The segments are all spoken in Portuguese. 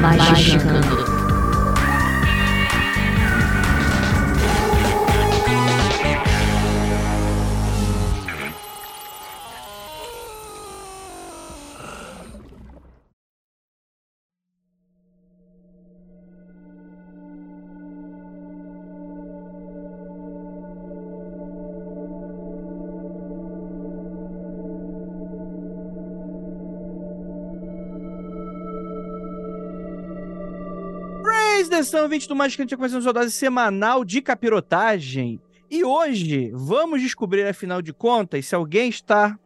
Magicando. Atenção, 20 do Mais que a começando sua dose semanal de capirotagem. E hoje vamos descobrir, afinal de contas, se alguém está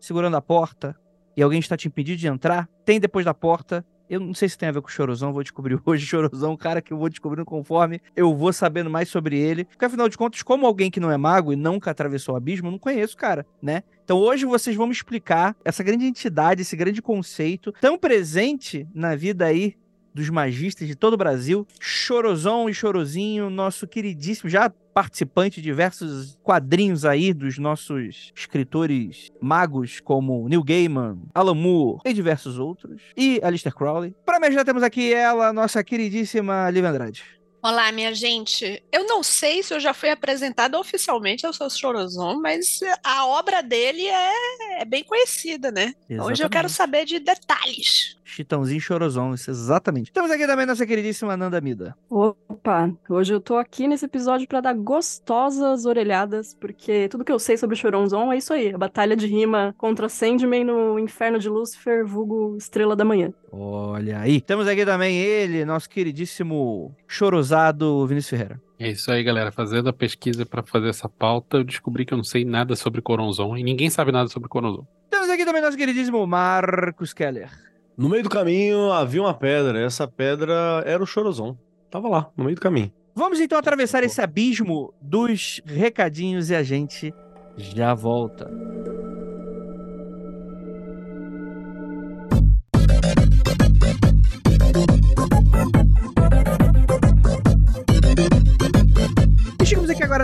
segurando a porta e alguém está te impedindo de entrar. Tem depois da porta. Eu não sei se tem a ver com o Chorozão, vou descobrir hoje. Chorozão, cara que eu vou descobrindo conforme eu vou sabendo mais sobre ele. Porque afinal de contas, como alguém que não é mago e nunca atravessou o abismo, eu não conheço cara, né? Então hoje vocês vão me explicar essa grande entidade, esse grande conceito tão presente na vida aí dos magistas de todo o Brasil, Chorozão e Chorozinho, nosso queridíssimo, já participante de diversos quadrinhos aí dos nossos escritores magos, como Neil Gaiman, Alan Moore e diversos outros, e Alistair Crowley. Para me ajudar, temos aqui ela, nossa queridíssima Liv Andrade. Olá, minha gente. Eu não sei se eu já fui apresentada oficialmente ao seu Chorozão, mas a obra dele é, é bem conhecida, né? Exatamente. Hoje eu quero saber de detalhes. Chitãozinho Chorozão, isso exatamente. Temos aqui também nossa queridíssima Nanda Mida. Opa, hoje eu tô aqui nesse episódio para dar gostosas orelhadas, porque tudo que eu sei sobre Chorozão é isso aí, a batalha de rima contra Sandman no Inferno de Lúcifer, vulgo Estrela da Manhã. Olha aí. Temos aqui também ele, nosso queridíssimo chorosado Vinícius Ferreira. É isso aí, galera. Fazendo a pesquisa para fazer essa pauta, eu descobri que eu não sei nada sobre Coronzon e ninguém sabe nada sobre Coronzon. Temos aqui também nosso queridíssimo Marcos Keller. No meio do caminho havia uma pedra. Essa pedra era o Chorozon. Tava lá, no meio do caminho. Vamos então atravessar esse abismo dos recadinhos e a gente já volta.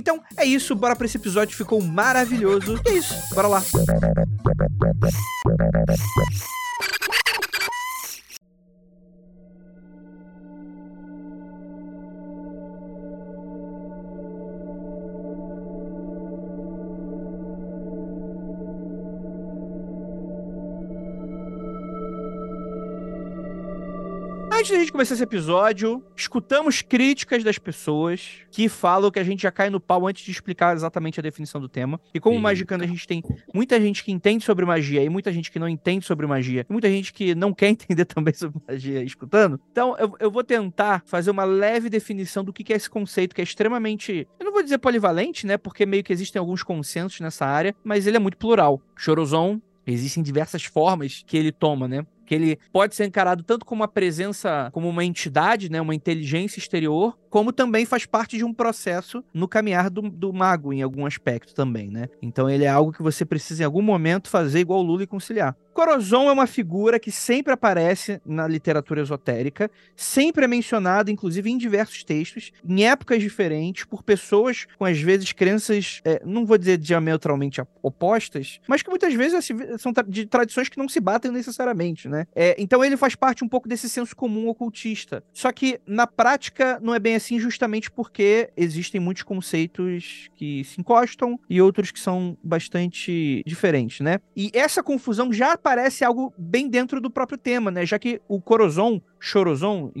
Então é isso, bora pra esse episódio, ficou maravilhoso. E é isso, bora lá. Antes da gente começar esse episódio, escutamos críticas das pessoas que falam que a gente já cai no pau antes de explicar exatamente a definição do tema. E como Magicando a gente tem muita gente que entende sobre magia e muita gente que não entende sobre magia, e muita gente que não quer entender também sobre magia escutando. Então eu, eu vou tentar fazer uma leve definição do que é esse conceito que é extremamente, eu não vou dizer polivalente, né, porque meio que existem alguns consensos nessa área, mas ele é muito plural. Chorozon Existem diversas formas que ele toma, né? Que ele pode ser encarado tanto como uma presença, como uma entidade, né, uma inteligência exterior, como também faz parte de um processo no caminhar do, do mago em algum aspecto também, né? Então ele é algo que você precisa em algum momento fazer igual o Lula e conciliar. Corozon é uma figura que sempre aparece na literatura esotérica, sempre é mencionada, inclusive em diversos textos, em épocas diferentes, por pessoas com às vezes crenças, é, não vou dizer diametralmente opostas, mas que muitas vezes assim, são de tradições que não se batem necessariamente, né? É, então ele faz parte um pouco desse senso comum ocultista. Só que na prática não é bem assim, justamente porque existem muitos conceitos que se encostam e outros que são bastante diferentes, né? E essa confusão já parece algo bem dentro do próprio tema, né? Já que o Corozon, Chorozon,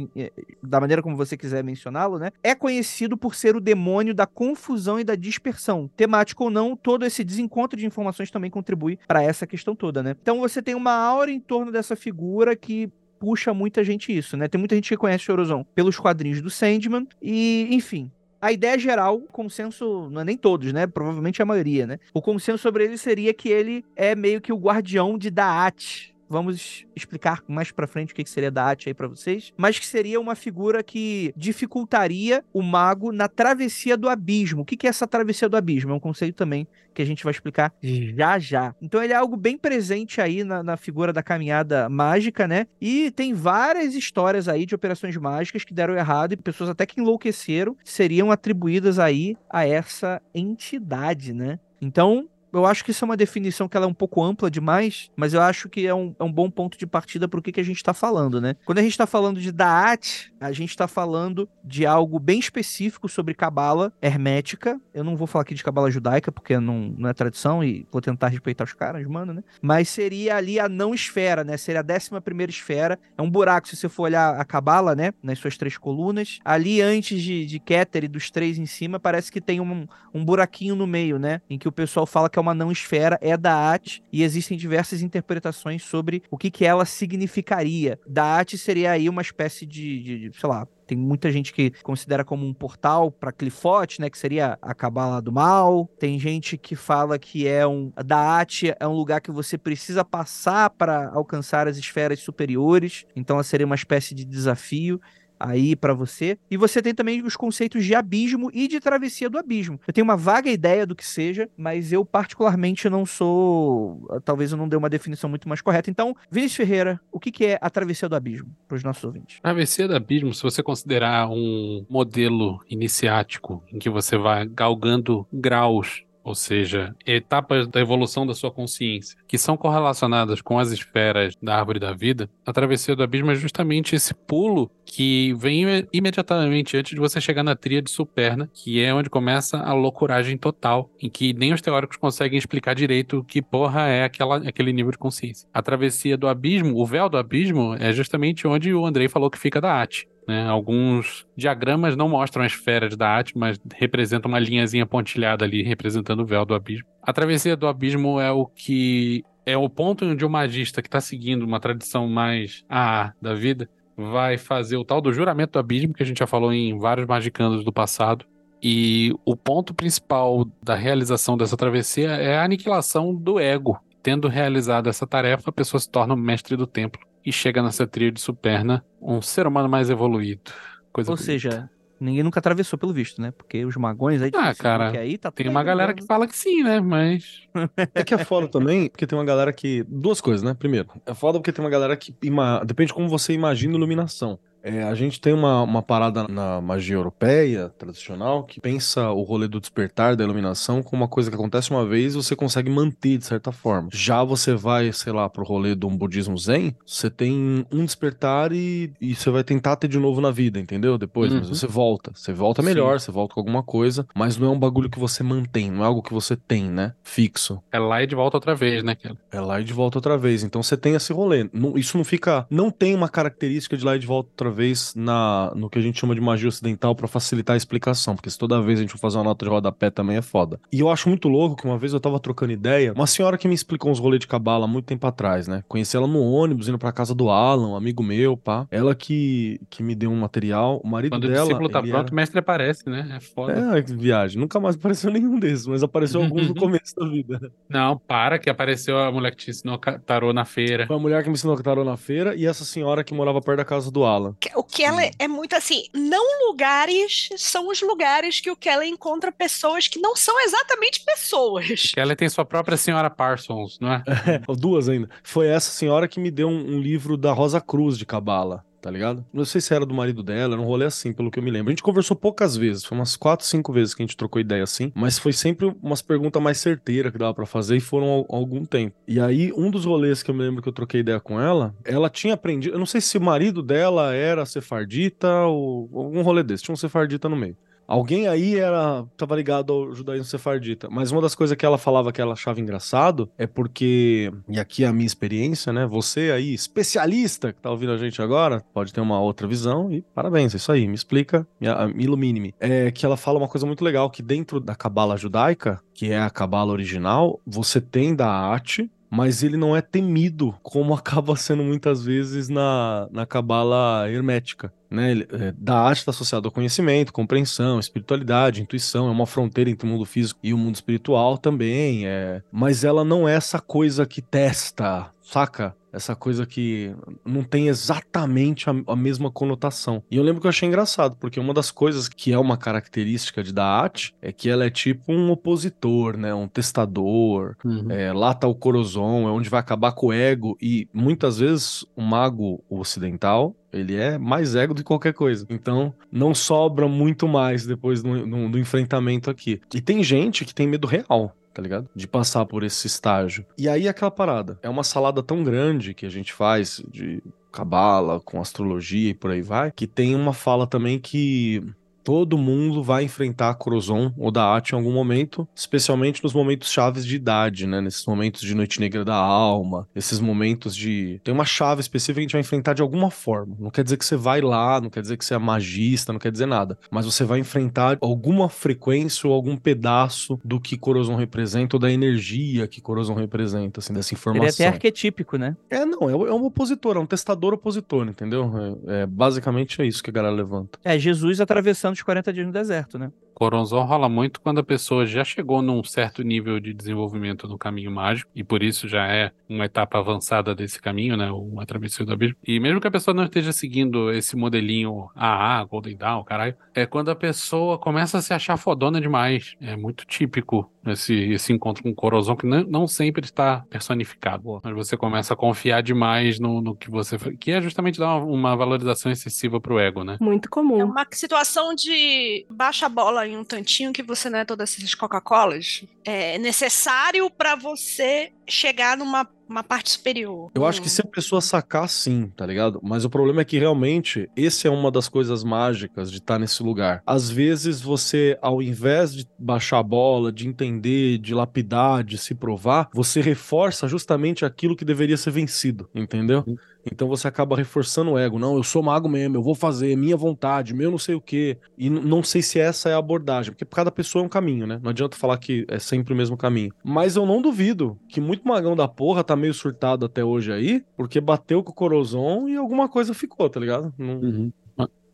da maneira como você quiser mencioná-lo, né? É conhecido por ser o demônio da confusão e da dispersão. Temático ou não, todo esse desencontro de informações também contribui para essa questão toda, né? Então você tem uma aura em torno dessa figura que puxa muita gente isso, né? Tem muita gente que conhece Chorozon pelos quadrinhos do Sandman e, enfim, a ideia geral, o consenso, não é nem todos, né? Provavelmente a maioria, né? O consenso sobre ele seria que ele é meio que o guardião de Daat, Vamos explicar mais para frente o que seria Daat aí para vocês, mas que seria uma figura que dificultaria o mago na travessia do abismo. O que é essa travessia do abismo? É um conceito também que a gente vai explicar já já. Então ele é algo bem presente aí na, na figura da caminhada mágica, né? E tem várias histórias aí de operações mágicas que deram errado e pessoas até que enlouqueceram seriam atribuídas aí a essa entidade, né? Então, eu acho que isso é uma definição que ela é um pouco ampla demais, mas eu acho que é um, é um bom ponto de partida para o que, que a gente está falando, né? Quando a gente está falando de Daat, a gente está falando de algo bem específico sobre cabala hermética. Eu não vou falar aqui de cabala judaica, porque não, não é tradição e vou tentar respeitar os caras, mano, né? Mas seria ali a não esfera, né? Seria a décima primeira esfera. É um buraco, se você for olhar a cabala, né? Nas suas três colunas. Ali, antes de, de Keter e dos três em cima, parece que tem um, um buraquinho no meio, né? Em que o pessoal fala que é uma não esfera, é Daat, e existem diversas interpretações sobre o que, que ela significaria. Daat seria aí uma espécie de, de, sei lá, tem muita gente que considera como um portal para Clifote, né, que seria a cabala do mal. Tem gente que fala que é um Daat é um lugar que você precisa passar para alcançar as esferas superiores, então ela seria uma espécie de desafio aí para você. E você tem também os conceitos de abismo e de travessia do abismo. Eu tenho uma vaga ideia do que seja, mas eu particularmente não sou, talvez eu não dê uma definição muito mais correta. Então, Vinícius Ferreira, o que, que é a travessia do abismo para os nossos ouvintes? Travessia do abismo, se você considerar um modelo iniciático em que você vai galgando graus ou seja, etapas da evolução da sua consciência, que são correlacionadas com as esferas da árvore da vida, a travessia do abismo é justamente esse pulo que vem imediatamente antes de você chegar na tríade superna, que é onde começa a loucuragem total, em que nem os teóricos conseguem explicar direito que porra é aquela, aquele nível de consciência. A travessia do abismo, o véu do abismo, é justamente onde o Andrei falou que fica da arte. Né? Alguns diagramas não mostram as esferas da arte, mas representam uma linhazinha pontilhada ali, representando o véu do abismo. A travessia do abismo é o que é o ponto onde o magista que está seguindo uma tradição mais A da vida vai fazer o tal do juramento do abismo, que a gente já falou em vários magicandos do passado. E o ponto principal da realização dessa travessia é a aniquilação do ego. Tendo realizado essa tarefa, a pessoa se torna o mestre do templo e chega nessa tríade superna um ser humano mais evoluído. Coisa Ou bonita. seja, ninguém nunca atravessou pelo visto, né? Porque os magões aí... Ah, cara, aí tá tem uma galera que fala que sim, né? Mas... É que é foda também, porque tem uma galera que... Duas coisas, né? Primeiro, é foda porque tem uma galera que... Ima... Depende de como você imagina iluminação. É, a gente tem uma, uma parada na magia europeia, tradicional, que pensa o rolê do despertar, da iluminação, como uma coisa que acontece uma vez e você consegue manter de certa forma. Já você vai, sei lá, pro rolê de um budismo zen, você tem um despertar e, e você vai tentar ter de novo na vida, entendeu? Depois, uhum. mas você volta. Você volta melhor, Sim. você volta com alguma coisa, mas não é um bagulho que você mantém, não é algo que você tem, né? Fixo. É lá e de volta outra vez, né, Kelly? É lá e de volta outra vez. Então você tem esse rolê. Não, isso não fica. Não tem uma característica de lá e de volta outra outra vez na, no que a gente chama de magia ocidental para facilitar a explicação, porque se toda vez a gente for fazer uma nota de rodapé também é foda. E eu acho muito louco que uma vez eu tava trocando ideia, uma senhora que me explicou uns rolês de cabala muito tempo atrás, né? Conheci ela no ônibus, indo pra casa do Alan, um amigo meu, pá. Ela que, que me deu um material, o marido Quando dela... o discípulo tá pronto, era... o mestre aparece, né? É foda. É, viagem. Nunca mais apareceu nenhum desses, mas apareceu alguns no começo da vida. Não, para que apareceu a mulher que te ensinou tarô na feira. Foi a mulher que me ensinou tarô na feira e essa senhora que morava perto da casa do Alan. O que ela é muito assim, não lugares são os lugares que o Kelly encontra pessoas que não são exatamente pessoas. Que ela tem sua própria senhora Parsons, não é? é duas ainda. Foi essa senhora que me deu um, um livro da Rosa Cruz de Cabala tá ligado? Não sei se era do marido dela, era um rolê assim, pelo que eu me lembro. A gente conversou poucas vezes, foi umas quatro, cinco vezes que a gente trocou ideia assim, mas foi sempre umas perguntas mais certeiras que dava para fazer e foram algum tempo. E aí, um dos rolês que eu me lembro que eu troquei ideia com ela, ela tinha aprendido, eu não sei se o marido dela era sefardita ou algum rolê desse, tinha um sefardita no meio. Alguém aí era tava ligado ao judaísmo sefardita. Mas uma das coisas que ela falava que ela achava engraçado é porque, e aqui é a minha experiência, né? Você aí, especialista que tá ouvindo a gente agora, pode ter uma outra visão e parabéns, é isso aí, me explica, me, me ilumine-me. É que ela fala uma coisa muito legal, que dentro da cabala judaica, que é a cabala original, você tem da arte, mas ele não é temido, como acaba sendo muitas vezes na, na cabala hermética. Né? É, da arte está associado ao conhecimento, compreensão, espiritualidade, intuição, é uma fronteira entre o mundo físico e o mundo espiritual também, é... mas ela não é essa coisa que testa, saca? Essa coisa que não tem exatamente a, a, mesma conotação. E eu lembro que eu achei engraçado, porque uma das coisas que é uma característica de da arte é que ela é tipo um opositor, né? Um testador. Uhum. É, lá tá o Corozon, é onde vai acabar com o ego. E muitas vezes o mago ocidental ele é mais ego do que qualquer coisa. Então, não sobra muito mais depois do, do, do, enfrentamento aqui. E tem gente que tem medo real tá ligado? De passar por esse estágio. E aí aquela parada. É uma salada tão grande que a gente faz de cabala, com astrologia e por aí vai, que tem uma fala também que todo mundo vai enfrentar a Crozon ou da At em algum momento, especialmente nos momentos chaves de idade, né? Nesses momentos de Noite Negra da Alma, esses momentos de. Tem uma chave específica que a gente vai enfrentar de alguma forma. Não quer dizer que você vai lá, não quer dizer que você é magista, não quer dizer nada. Mas você vai enfrentar alguma frequência ou algum pedaço do que Corozon representa ou da energia que Corozon representa, assim, dessa informação. Ele é até arquetípico, né? É, não, é, é um opositor, é um testador opositor, entendeu? É, é basicamente é isso que a galera levanta. É Jesus atravessando os 40 dias no deserto, né? Coronzon rola muito quando a pessoa já chegou num certo nível de desenvolvimento no caminho mágico, e por isso já é uma etapa avançada desse caminho, né? Uma travessia do abismo. E mesmo que a pessoa não esteja seguindo esse modelinho AA, Golden Dawn, caralho, é quando a pessoa começa a se achar fodona demais. É muito típico esse, esse encontro com o Corozon, que não, não sempre está personificado. Mas você começa a confiar demais no, no que você. Que é justamente dar uma, uma valorização excessiva pro ego, né? Muito comum. É uma situação de baixa bola em um tantinho que você não é todas essas Coca-Colas. É necessário para você chegar numa uma parte superior. Eu acho que se a pessoa sacar, sim, tá ligado? Mas o problema é que realmente esse é uma das coisas mágicas de estar tá nesse lugar. Às vezes você, ao invés de baixar a bola, de entender, de lapidar, de se provar, você reforça justamente aquilo que deveria ser vencido, entendeu? Então você acaba reforçando o ego. Não, eu sou mago mesmo, eu vou fazer, minha vontade, meu não sei o quê. E não sei se essa é a abordagem, porque cada pessoa é um caminho, né? Não adianta falar que é sempre o mesmo caminho. Mas eu não duvido que muito magão da porra tá meio surtado até hoje aí, porque bateu com o Corozon e alguma coisa ficou, tá ligado? Não... Uhum.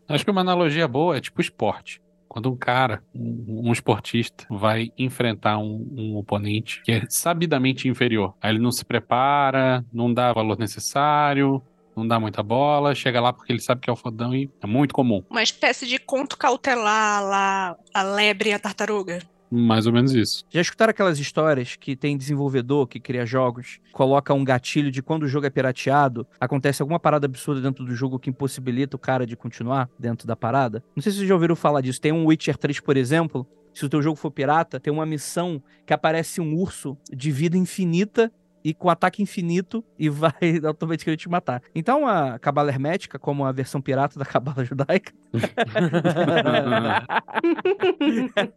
Acho que uma analogia boa é tipo esporte. Quando um cara, um, um esportista, vai enfrentar um, um, oponente que é sabidamente inferior, aí ele não se prepara, não dá o valor necessário, não dá muita bola, chega lá porque ele sabe que é o fodão e é muito comum. Uma espécie de conto cautelar lá, a lebre e a tartaruga. Mais ou menos isso. Já escutaram aquelas histórias que tem desenvolvedor que cria jogos, coloca um gatilho de quando o jogo é pirateado, acontece alguma parada absurda dentro do jogo que impossibilita o cara de continuar dentro da parada? Não sei se vocês já ouviram falar disso. Tem um Witcher 3, por exemplo, se o teu jogo for pirata, tem uma missão que aparece um urso de vida infinita e com ataque infinito e vai automaticamente te matar. Então a cabala hermética, como a versão pirata da cabala judaica.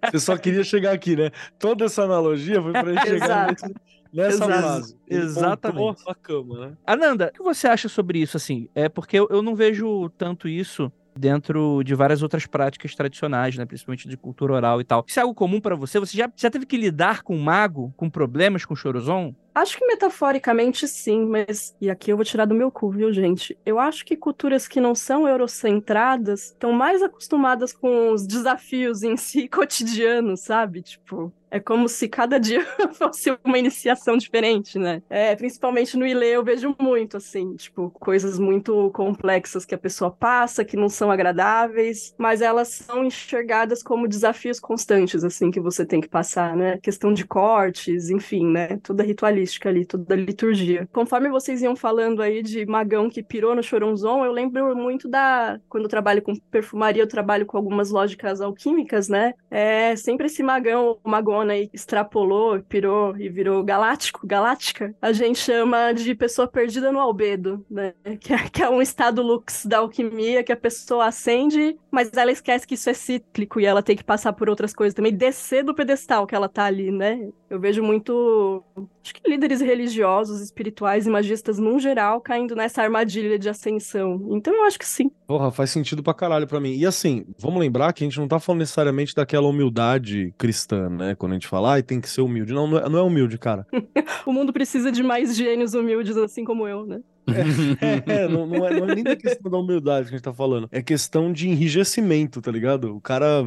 Você só queria chegar aqui, né? Toda essa analogia foi pra gente chegar nesse, nessa Exato. frase. Ele Exatamente. à cama, né? Ananda, o que você acha sobre isso, assim? É porque eu, eu não vejo tanto isso dentro de várias outras práticas tradicionais, né? Principalmente de cultura oral e tal. Isso é algo comum pra você? Você já, já teve que lidar com mago, com problemas com chorozon? Acho que metaforicamente sim, mas. E aqui eu vou tirar do meu cu, viu, gente? Eu acho que culturas que não são eurocentradas estão mais acostumadas com os desafios em si cotidianos, sabe? Tipo. É como se cada dia fosse uma iniciação diferente, né? É, principalmente no Ilê eu vejo muito, assim, tipo, coisas muito complexas que a pessoa passa, que não são agradáveis, mas elas são enxergadas como desafios constantes, assim, que você tem que passar, né? Questão de cortes, enfim, né? Toda ritualística ali, toda liturgia. Conforme vocês iam falando aí de magão que pirou no Choronzon, eu lembro muito da. Quando eu trabalho com perfumaria, eu trabalho com algumas lógicas alquímicas, né? É sempre esse magão, magona aí, extrapolou, pirou e virou galáctico, galáctica. A gente chama de pessoa perdida no albedo, né? Que é, que é um estado lux da alquimia que a pessoa acende, mas ela esquece que isso é cíclico e ela tem que passar por outras coisas também, descer do pedestal que ela tá ali, né? Eu vejo muito, acho que líderes religiosos, espirituais e magistas num geral caindo nessa armadilha de ascensão. Então eu acho que sim. Porra, faz sentido pra caralho pra mim. E assim, vamos lembrar que a gente não tá falando necessariamente daquela humildade cristã, né? Quando a gente fala, ai, tem que ser humilde. Não, não é, não é humilde, cara. o mundo precisa de mais gênios humildes assim como eu, né? É, não, não, é, não é nem da questão da humildade que a gente tá falando. É questão de enrijecimento, tá ligado? O cara,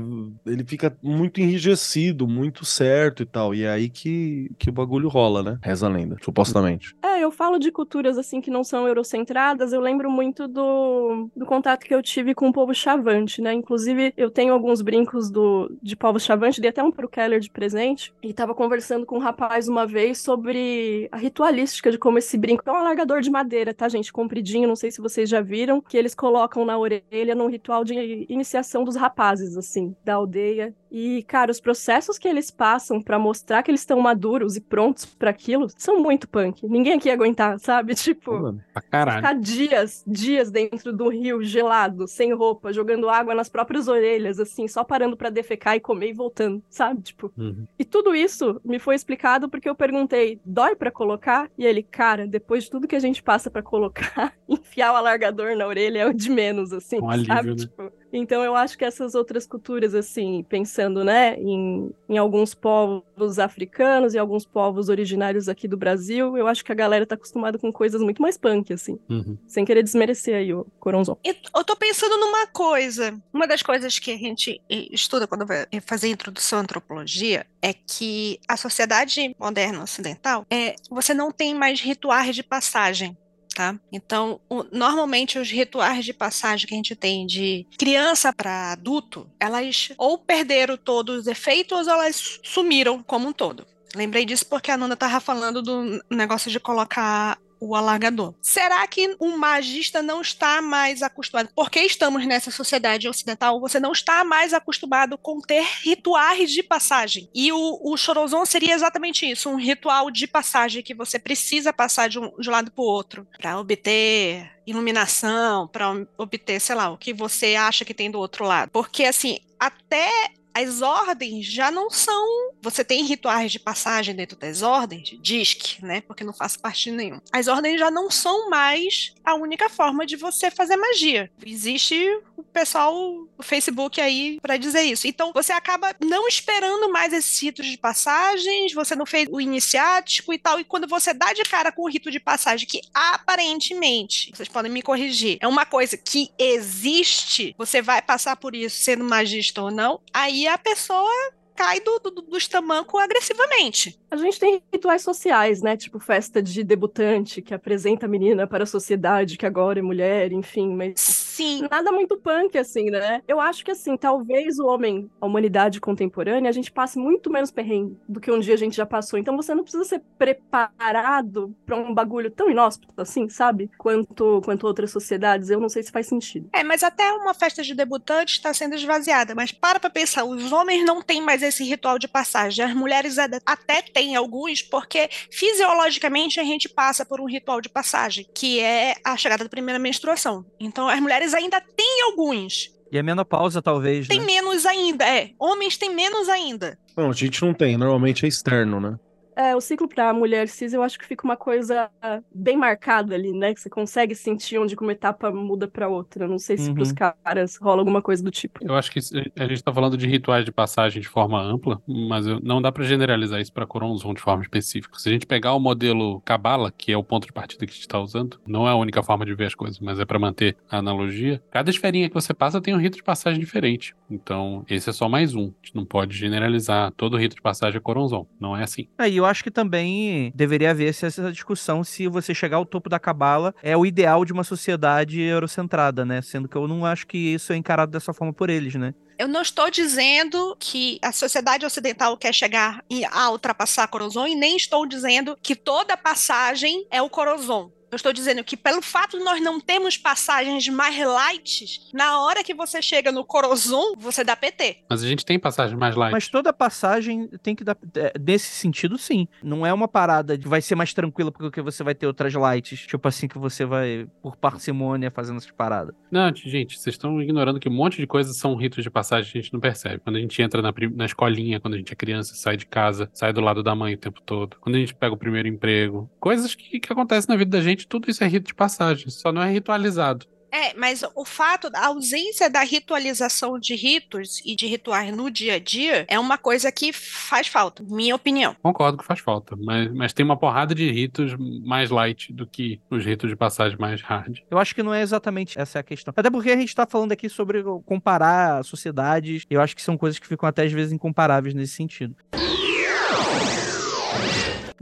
ele fica muito enrijecido, muito certo e tal. E é aí que, que o bagulho rola, né? Reza a lenda, supostamente. É, eu falo de culturas assim que não são eurocentradas, eu lembro muito do, do contato que eu tive com o povo chavante, né? Inclusive, eu tenho alguns brincos do, de povo chavante, dei até um pro Keller de presente, e tava conversando com um rapaz uma vez sobre a ritualística de como esse brinco é um alargador de madeira, tá, gente? Compridinho, não sei se vocês já viram, que eles colocam na orelha num ritual de iniciação dos rapazes, assim, da aldeia. E, cara, os processos que eles passam para mostrar que eles estão maduros e prontos para aquilo são muito punk. Ninguém aqui ia aguentar, sabe? Tipo, pra caralho. ficar dias, dias dentro do rio gelado, sem roupa, jogando água nas próprias orelhas, assim, só parando para defecar e comer e voltando, sabe? Tipo. Uhum. E tudo isso me foi explicado porque eu perguntei: dói para colocar? E ele, cara, depois de tudo que a gente passa para colocar, enfiar o alargador na orelha é o de menos, assim, Um sabe? alívio, né? Tipo, então eu acho que essas outras culturas, assim, pensando, né, em, em alguns povos africanos e alguns povos originários aqui do Brasil, eu acho que a galera tá acostumada com coisas muito mais punk, assim. Uhum. Sem querer desmerecer aí o Coronzon. E Eu tô pensando numa coisa. Uma das coisas que a gente estuda quando vai fazer a introdução à antropologia é que a sociedade moderna ocidental é você não tem mais rituais de passagem. Tá? Então, o- normalmente os rituais de passagem que a gente tem de criança para adulto, elas ou perderam todos os efeitos ou elas sumiram como um todo. Lembrei disso porque a Nanda estava falando do negócio de colocar o alargador. Será que um magista não está mais acostumado? Porque estamos nessa sociedade ocidental, você não está mais acostumado com ter rituais de passagem. E o, o Chorozon seria exatamente isso, um ritual de passagem que você precisa passar de um, de um lado para o outro para obter iluminação, para obter, sei lá, o que você acha que tem do outro lado. Porque assim, até as ordens já não são. Você tem rituais de passagem dentro das ordens, DISC, né? Porque não faço parte nenhum. As ordens já não são mais a única forma de você fazer magia. Existe o pessoal do Facebook aí para dizer isso. Então você acaba não esperando mais esses ritos de passagens, você não fez o iniciático e tal. E quando você dá de cara com o rito de passagem, que aparentemente, vocês podem me corrigir, é uma coisa que existe, você vai passar por isso sendo magista ou não, aí a pessoa cai do, do, dos tamancos agressivamente. A gente tem rituais sociais, né? Tipo festa de debutante, que apresenta a menina para a sociedade, que agora é mulher, enfim, mas Sim. nada muito punk, assim, né? Eu acho que, assim, talvez o homem, a humanidade contemporânea, a gente passe muito menos perrengue do que um dia a gente já passou. Então você não precisa ser preparado para um bagulho tão inóspito, assim, sabe? Quanto, quanto outras sociedades. Eu não sei se faz sentido. É, mas até uma festa de debutante está sendo esvaziada. Mas para pra pensar, os homens não têm mais esse ritual de passagem. As mulheres até têm alguns, porque fisiologicamente a gente passa por um ritual de passagem, que é a chegada da primeira menstruação. Então as mulheres ainda têm alguns. E a menopausa, talvez, Tem né? menos ainda, é. Homens têm menos ainda. Não, a gente não tem, normalmente é externo, né? É, o ciclo pra mulher cis, eu acho que fica uma coisa bem marcada ali, né? Que você consegue sentir onde uma etapa muda pra outra. Não sei se Uhum. pros caras rola alguma coisa do tipo. Eu acho que a gente tá falando de rituais de passagem de forma ampla, mas eu- não dá pra generalizar isso pra Coronzon de forma específica. Se a gente pegar o modelo Cabala, que é o ponto de partida que a gente tá usando, não é a única forma de ver as coisas, mas é pra manter a analogia. Cada esferinha que você passa tem um rito de passagem diferente. Então, esse é só mais um. A gente não pode generalizar todo rito de passagem é Coronzon. Não é assim. Aí eu acho que também deveria haver essa- discussão se você chegar ao topo da cabala é o ideal de uma sociedade eurocentrada, né? Sendo que eu não acho que isso é encarado dessa forma por eles, né? Eu não estou dizendo que a sociedade ocidental quer chegar a ultrapassar a Corozon e nem estou dizendo que toda passagem é o Corozon. Eu estou dizendo que pelo fato de nós não termos passagens mais light, na hora que você chega no Corozon, você dá PT. Mas a gente tem passagem mais light. Mas toda passagem tem que dar. é, Nesse sentido, sim. Não é uma parada de vai ser mais tranquila porque você vai ter outras lights. Tipo assim, que você vai, por parcimônia, fazendo essas paradas. Não, gente, vocês estão ignorando que um monte de coisas são ritos de passagem que a gente não percebe. Quando a gente entra na, na escolinha, quando a gente é criança, sai de casa, sai do lado da mãe o tempo todo. Quando a gente pega o primeiro emprego. Coisas que, que acontecem na vida da gente, tudo isso é rito de passagem, só não é ritualizado. É, mas o fato da ausência da ritualização de ritos e de rituais no dia a dia é uma coisa que faz falta, minha opinião. Concordo que faz falta, mas, mas tem uma porrada de ritos mais light do que os ritos de passagem mais hard. Eu acho que não é exatamente essa a questão. Até porque a gente tá falando aqui sobre comparar sociedades. Eu acho que são coisas que ficam até às vezes incomparáveis nesse sentido.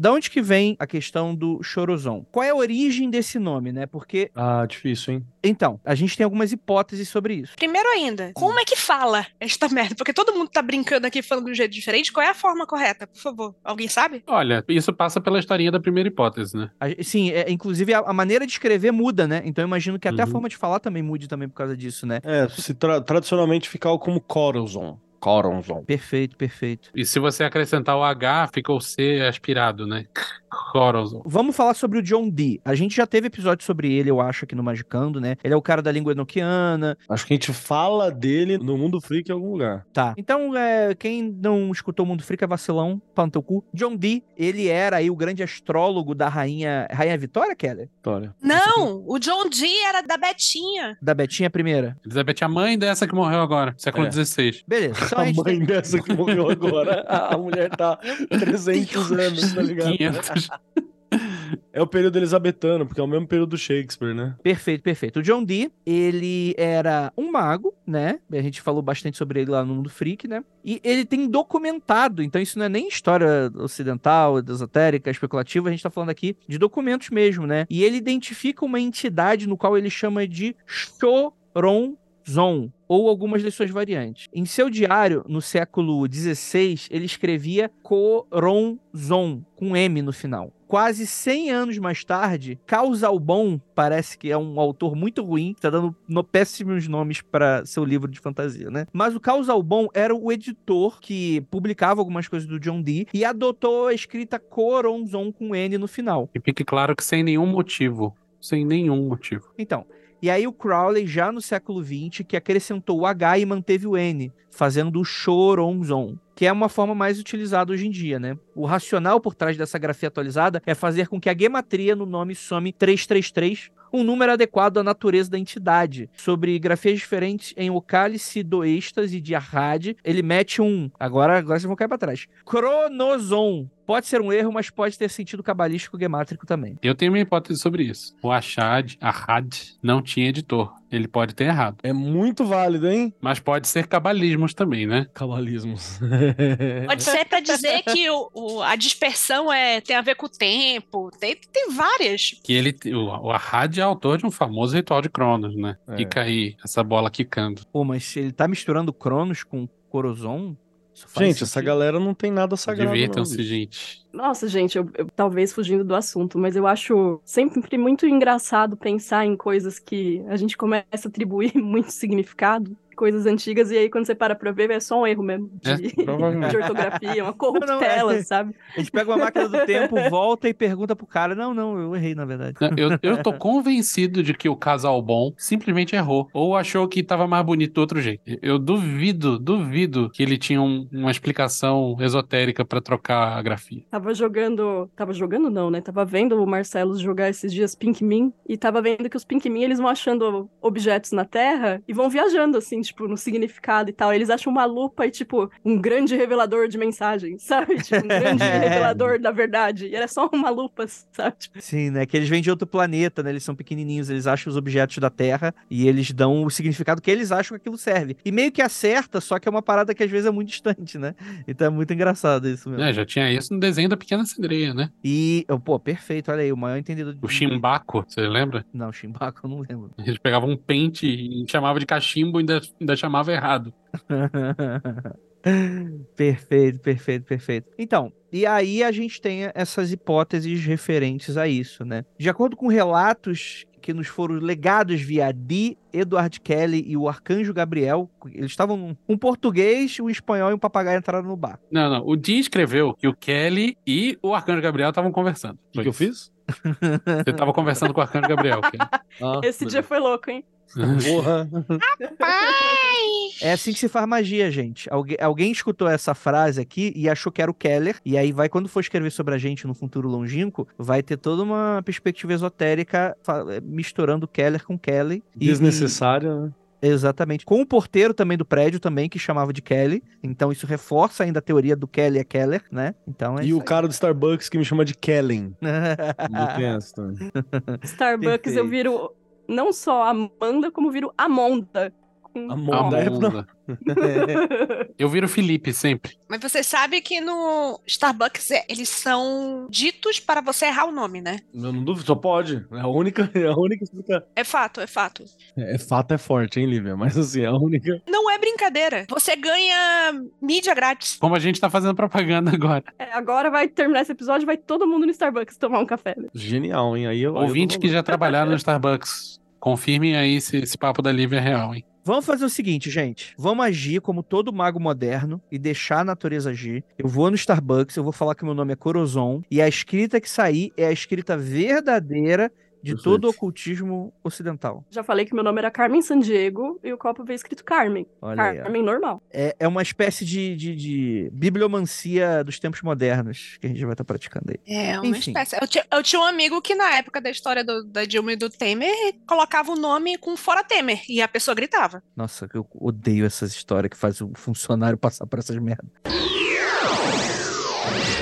Da onde que vem a questão do Chorozon? Qual é a origem desse nome, né? Porque, Ah, difícil, hein? então, a gente tem algumas hipóteses sobre isso. Primeiro ainda, como é que fala esta merda? Porque todo mundo tá brincando aqui falando de um jeito diferente. Qual é a forma correta, por favor? Alguém sabe? Olha, isso passa pela historinha da primeira hipótese, né? A- sim, é, inclusive a, a maneira de escrever muda, né? Então eu imagino que até a Uhum. forma de falar também mude também por causa disso, né? É, se tra- tradicionalmente ficava como Coronzon. Coronzon. Perfeito, perfeito. E se você acrescentar o H, fica o C aspirado, né? Coronzon. Vamos falar sobre o John Dee. A gente já teve episódio sobre ele, eu acho, aqui no Magicando, né? Ele é o cara da língua enoquiana, Acho que a gente fala dele no Mundo Freak em algum lugar. Tá. Então, é, quem não escutou o Mundo Freak é vacilão, pau no teu cu. John Dee, ele era aí o grande astrólogo da rainha... Rainha Vitória, Keller? Vitória. Não, o John Dee era da Betinha. Da Betinha primeira. Elizabeth, a mãe dessa que morreu agora, século É. XVI. Beleza. Então a A mãe tem... dessa que morreu agora. A mulher tá 300 anos, tá ligado? 500. É o período elisabetano, porque é o mesmo período do Shakespeare, né? Perfeito, perfeito. O John Dee, ele era um mago, né? A gente falou bastante sobre ele lá no Mundo Freak, né? E ele tem documentado, então isso não é nem história ocidental, esotérica, especulativa, a gente tá falando aqui de documentos mesmo, né? E ele identifica uma entidade no qual ele chama de Choronzon, ou algumas de suas variantes. Em seu diário, no século XVI, ele escrevia Coronzon, com M no final. Quase 100 anos mais tarde, Causalbon parece que é um autor muito ruim, que tá dando no- péssimos nomes para seu livro de fantasia, né? Mas o Causalbon era o editor que publicava algumas coisas do John Dee e adotou a escrita Coronzon com N no final. E fique claro que sem nenhum motivo. Sem nenhum motivo. Então, e aí o Crowley, já no século XX, que acrescentou o H e manteve o N, fazendo o Choronzon, que é uma forma mais utilizada hoje em dia, né? O racional por trás dessa grafia atualizada é fazer com que a gematria no nome some 333, um número adequado à natureza da entidade. Sobre grafias diferentes em o cálice do êxtase de Arrad, ele mete um. Agora, agora vocês vão cair pra trás. Cronozon. Pode ser um erro, mas pode ter sentido cabalístico gemátrico também. Eu tenho minha hipótese sobre isso. O Achad, Ahad, não tinha editor. Ele pode ter errado. É muito válido, hein? Mas pode ser cabalismos também, né? Cabalismos. Pode ser para dizer que o, o- a dispersão é, tem a ver com o tempo. Tem, tem várias. Que ele, o, o Ahad é autor de um famoso ritual de Cronos, né? É. Fica aí, essa bola quicando. Pô, mas se ele tá misturando Cronos com Corozon. isso faz Gente, essa sentido. galera não tem nada sagrado. Divirtam-se, gente. Nossa, gente, eu, eu- talvez fugindo do assunto, mas eu acho sempre muito engraçado pensar em coisas que a gente começa a atribuir muito significado. Coisas antigas, e aí quando você para pra ver, é só um erro mesmo de, É, de ortografia, uma Não, corruptela, é. sabe? A gente pega uma máquina do tempo, volta e pergunta pro cara. Não, não, eu errei, na verdade. Eu, eu tô convencido de que o casal bom simplesmente errou. Ou achou que tava mais bonito do outro jeito. Eu duvido, duvido que ele tinha um- uma explicação esotérica pra trocar a grafia. Tava jogando. Tava jogando, não, né? Tava vendo o Marcelo jogar esses dias Pinkmin e tava vendo que os Pinkmin eles vão achando objetos na Terra e vão viajando, assim, tipo, no significado e tal. Eles acham uma lupa e, tipo, um grande revelador de mensagens, sabe? Tipo, um grande revelador da verdade. E era só uma lupa, sabe? Tipo, Sim, né? Que eles vêm de outro planeta, né? Eles são pequenininhos, eles acham os objetos da Terra e eles dão o significado que eles acham que aquilo serve. E meio que acerta, só que é uma parada que às vezes é muito distante, né? Então é muito engraçado isso mesmo. É, já tinha isso no desenho da Pequena Sereia, né? E, oh, pô, perfeito, olha aí, o maior entendedor de... O Chimbaco, você lembra? Não, Chimbaco eu não lembro. Eles pegavam um pente e chamava de cachimbo e ainda, ainda chamava errado. perfeito, perfeito, perfeito. Então, e aí a gente tem essas hipóteses referentes a isso, né? De acordo com relatos que nos foram legados via Dee, Edward Kelly e o Arcanjo Gabriel, eles estavam um português, um espanhol e um papagaio entraram no bar. Não, não. O Di escreveu que o Kelly e o Arcanjo Gabriel estavam conversando. O que, que eu fiz? Você tava conversando com o Arcanjo Gabriel. Kelly. Ah, esse dia foi louco, hein? Porra. É assim que se faz magia, gente. Algu alguém escutou essa frase aqui e achou que era o Keller, e aí vai, quando for escrever sobre a gente no futuro longínquo, vai ter toda uma perspectiva esotérica fa- misturando Keller com Kelly. E- Desnecessária, né? Exatamente. Com o porteiro também do prédio também, que chamava de Kelly. Então isso reforça ainda a teoria do Kelly é Keller, né? Então é E o cara do Starbucks que me chama de Kellen. Starbucks eu Perfeito. viro não só Amanda, como viro Amonda. Amanda. A é- Amanda. Eu viro Felipe sempre. Mas você sabe que no Starbucks é- eles são ditos para você errar o nome, né? Eu não duvido, só pode. É a única, é a única explicação. É fato, é fato. É, fato é forte, hein, Lívia? Mas assim, é a única. Não é brincadeira. Você ganha mídia grátis. Como a gente tá fazendo propaganda agora. É, agora vai terminar esse episódio, vai todo mundo no Starbucks tomar um café. né? Genial, hein? Aí eu. aí eu que já trabalharam no Starbucks. Confirmem aí se esse papo da Lívia é real, hein? Vamos fazer o seguinte, gente. Vamos agir como todo mago moderno e deixar a natureza agir. Eu vou no Starbucks, eu vou falar que meu nome é Corozon e a escrita que sair é a escrita verdadeira de Perfeito. todo o ocultismo ocidental. Já falei que meu nome era Carmen Sandiego e o copo veio escrito Carmen. Olha aí. Carmen normal. É, é uma espécie de, de, de bibliomancia dos tempos modernos que a gente vai estar praticando aí. É, uma Enfim. espécie. Eu tinha, eu tinha um amigo que, na época da história do- da Dilma e do Temer, colocava o nome com fora Temer e a pessoa gritava. Nossa, eu odeio essas histórias que faz o funcionário passar por essas merdas.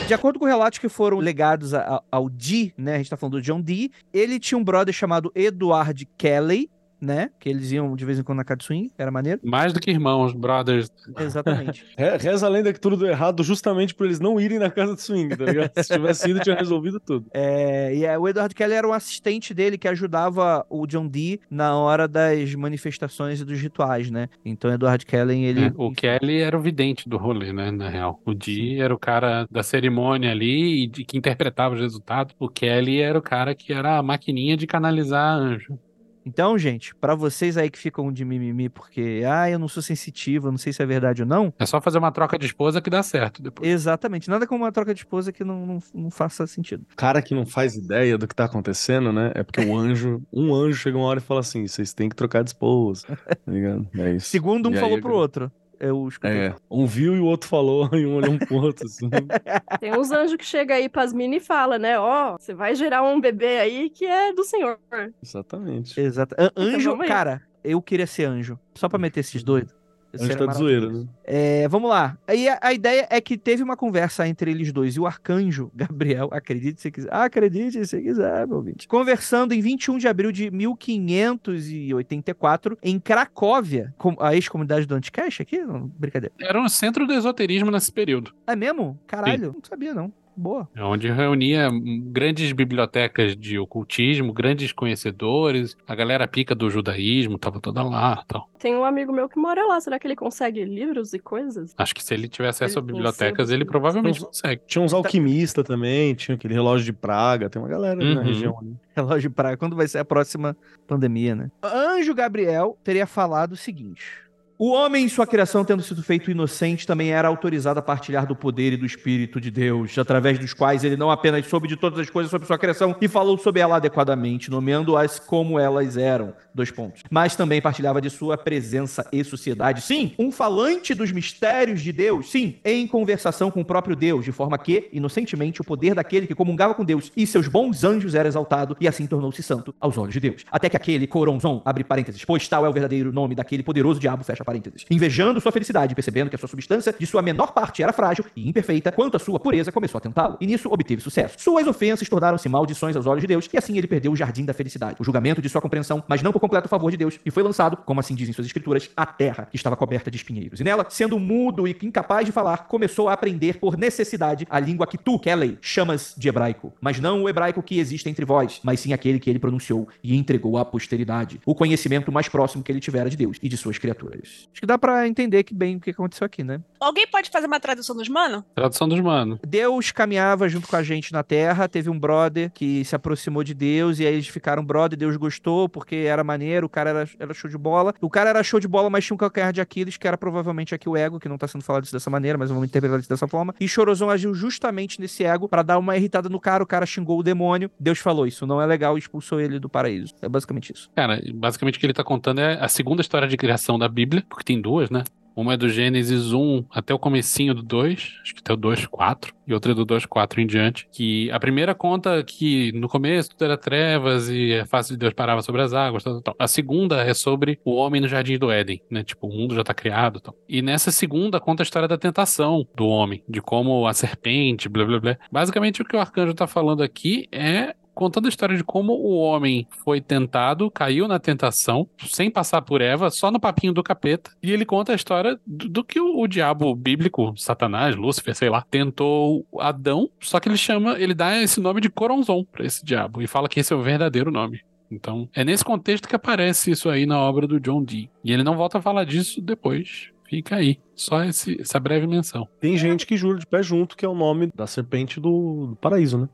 De acordo com relatos que foram legados a- a- ao Dee, né? A gente tá falando do John Dee. Ele tinha um brother chamado Edward Kelly, né? Que eles iam de vez em quando na Katsuin, era maneiro. Mais do que irmãos, brothers. Exatamente. Re- Reza a lenda que tudo deu errado justamente por eles não irem na casa de swing, tá ligado? Se tivesse ido, tinha resolvido tudo. É, e é, o Edward Kelly era um assistente dele que ajudava o John Dee na hora das manifestações e dos rituais, né? Então, Edward Kelly, ele. É, o Kelly era o vidente do rolê, né? Na real. O Di era o cara da cerimônia ali e de, que interpretava os resultados. O Kelly era o cara que era a maquininha de canalizar anjo. Então, gente, pra vocês aí que ficam de mimimi porque, ah, eu não sou sensitivo, eu não sei se é verdade ou não. É só fazer uma troca de esposa que dá certo depois. Exatamente, nada como uma troca de esposa que não, não, não faça sentido. Cara que não faz ideia do que tá acontecendo, né? É porque o anjo, um anjo chega uma hora e fala assim: vocês têm que trocar de esposa. Tá ligado? É isso. Segundo um E aí, falou eu- pro outro. Eu escutei. É, um viu e o outro falou, e um olhou um pro outro. Assim. Tem uns anjos que chegam aí pras minas e fala, né? Ó, você vai gerar um bebê aí que é do senhor. Exatamente. Exato. An- Anjo, aí. cara, eu queria ser anjo. Só pra meter esses doidos. Anjo era tá de zoeira, né? É, vamos lá. Aí a, a ideia é que teve uma conversa entre eles dois e o arcanjo Gabriel, acredite se quiser, acredite se quiser, meu ouvinte, conversando em 21 de abril de 1584 em Cracóvia, com a ex-comunidade do Anticast aqui? Não, brincadeira. Era um centro do esoterismo nesse período. É mesmo? Caralho, não sabia não. Boa. É Onde reunia grandes bibliotecas de ocultismo, grandes conhecedores, a galera pica do judaísmo, tava toda lá tal. Tem um amigo meu que mora lá. Será que ele consegue livros e coisas? Acho que se ele tiver acesso Ele a bibliotecas, ele provavelmente Então, consegue. Tinha uns alquimistas também, tinha aquele relógio de praga, tem uma galera ali na Uhum. região ali. Relógio de praia. Quando vai ser a próxima pandemia, né? Anjo Gabriel teria falado o seguinte. O homem, em sua criação, tendo sido feito inocente, também era autorizado a partilhar do poder e do Espírito de Deus, através dos quais ele não apenas soube de todas as coisas sobre sua criação e falou sobre ela adequadamente, nomeando-as como elas eram, dois pontos, mas também partilhava de sua presença e sociedade. Sim, um falante dos mistérios de Deus, sim, em conversação com o próprio Deus, de forma que, inocentemente, o poder daquele que comungava com Deus e seus bons anjos era exaltado e assim tornou-se santo aos olhos de Deus. Até que aquele Coronzon, abre parênteses, pois tal é o verdadeiro nome daquele poderoso diabo, fecha parênteses. Invejando sua felicidade, percebendo que a sua substância de sua menor parte era frágil e imperfeita, quanto a sua pureza começou a tentá-lo. E nisso obteve sucesso. Suas ofensas tornaram-se maldições aos olhos de Deus, e assim ele perdeu o jardim da felicidade, o julgamento de sua compreensão, mas não por completo favor de Deus, e foi lançado, como assim dizem suas escrituras, à terra, que estava coberta de espinheiros. E nela, sendo mudo e incapaz de falar, começou a aprender por necessidade a língua que tu, Kelly, chamas de hebraico. Mas não o hebraico que existe entre vós, mas sim aquele que ele pronunciou e entregou à posteridade. O conhecimento mais próximo que ele tivera de Deus e de suas criaturas. Acho que dá pra entender que bem o que aconteceu aqui, né? Alguém pode fazer uma tradução dos mano? Tradução dos manos. Deus caminhava junto com a gente na Terra, teve um brother que se aproximou de Deus e aí eles ficaram brother, Deus gostou porque era maneiro, o cara era, era show de bola. O cara era show de bola, mas tinha um calcanhar de Aquiles, que era provavelmente aqui o ego, que não tá sendo falado isso dessa maneira, mas vamos interpretar isso dessa forma. E Chorozão agiu justamente nesse ego pra dar uma irritada no cara, o cara xingou o demônio. Deus falou: Isso não é legal e expulsou ele do paraíso. É basicamente isso. Cara, basicamente o que ele tá contando é a segunda história de criação da Bíblia, porque tem duas, né? Uma é do Gênesis 1 até o comecinho do 2, acho que até o 2, 4, e outra é do 2, 4 em diante. Que a primeira conta que no começo tudo era trevas e a face de Deus parava sobre as águas, tal, tal, tal. A segunda é sobre o homem no jardim do Éden, né? Tipo, o mundo já tá criado, tal. E nessa segunda conta a história da tentação do homem, de como a serpente, blá blá blá. Basicamente o que o arcanjo tá falando aqui é contando a história de como o homem foi tentado, caiu na tentação, sem passar por Eva, só no papinho do capeta. E ele conta a história do, do que o, o diabo bíblico, Satanás, Lúcifer, sei lá, tentou Adão, só que ele chama, ele dá esse nome de Coronzon pra esse diabo e fala que esse é o verdadeiro nome. Então, é nesse contexto que aparece isso aí na obra do John Dee. E ele não volta a falar disso depois. Fica aí. Só esse- essa breve menção. Tem gente que jura de pé junto que é o nome da serpente do, do paraíso, né?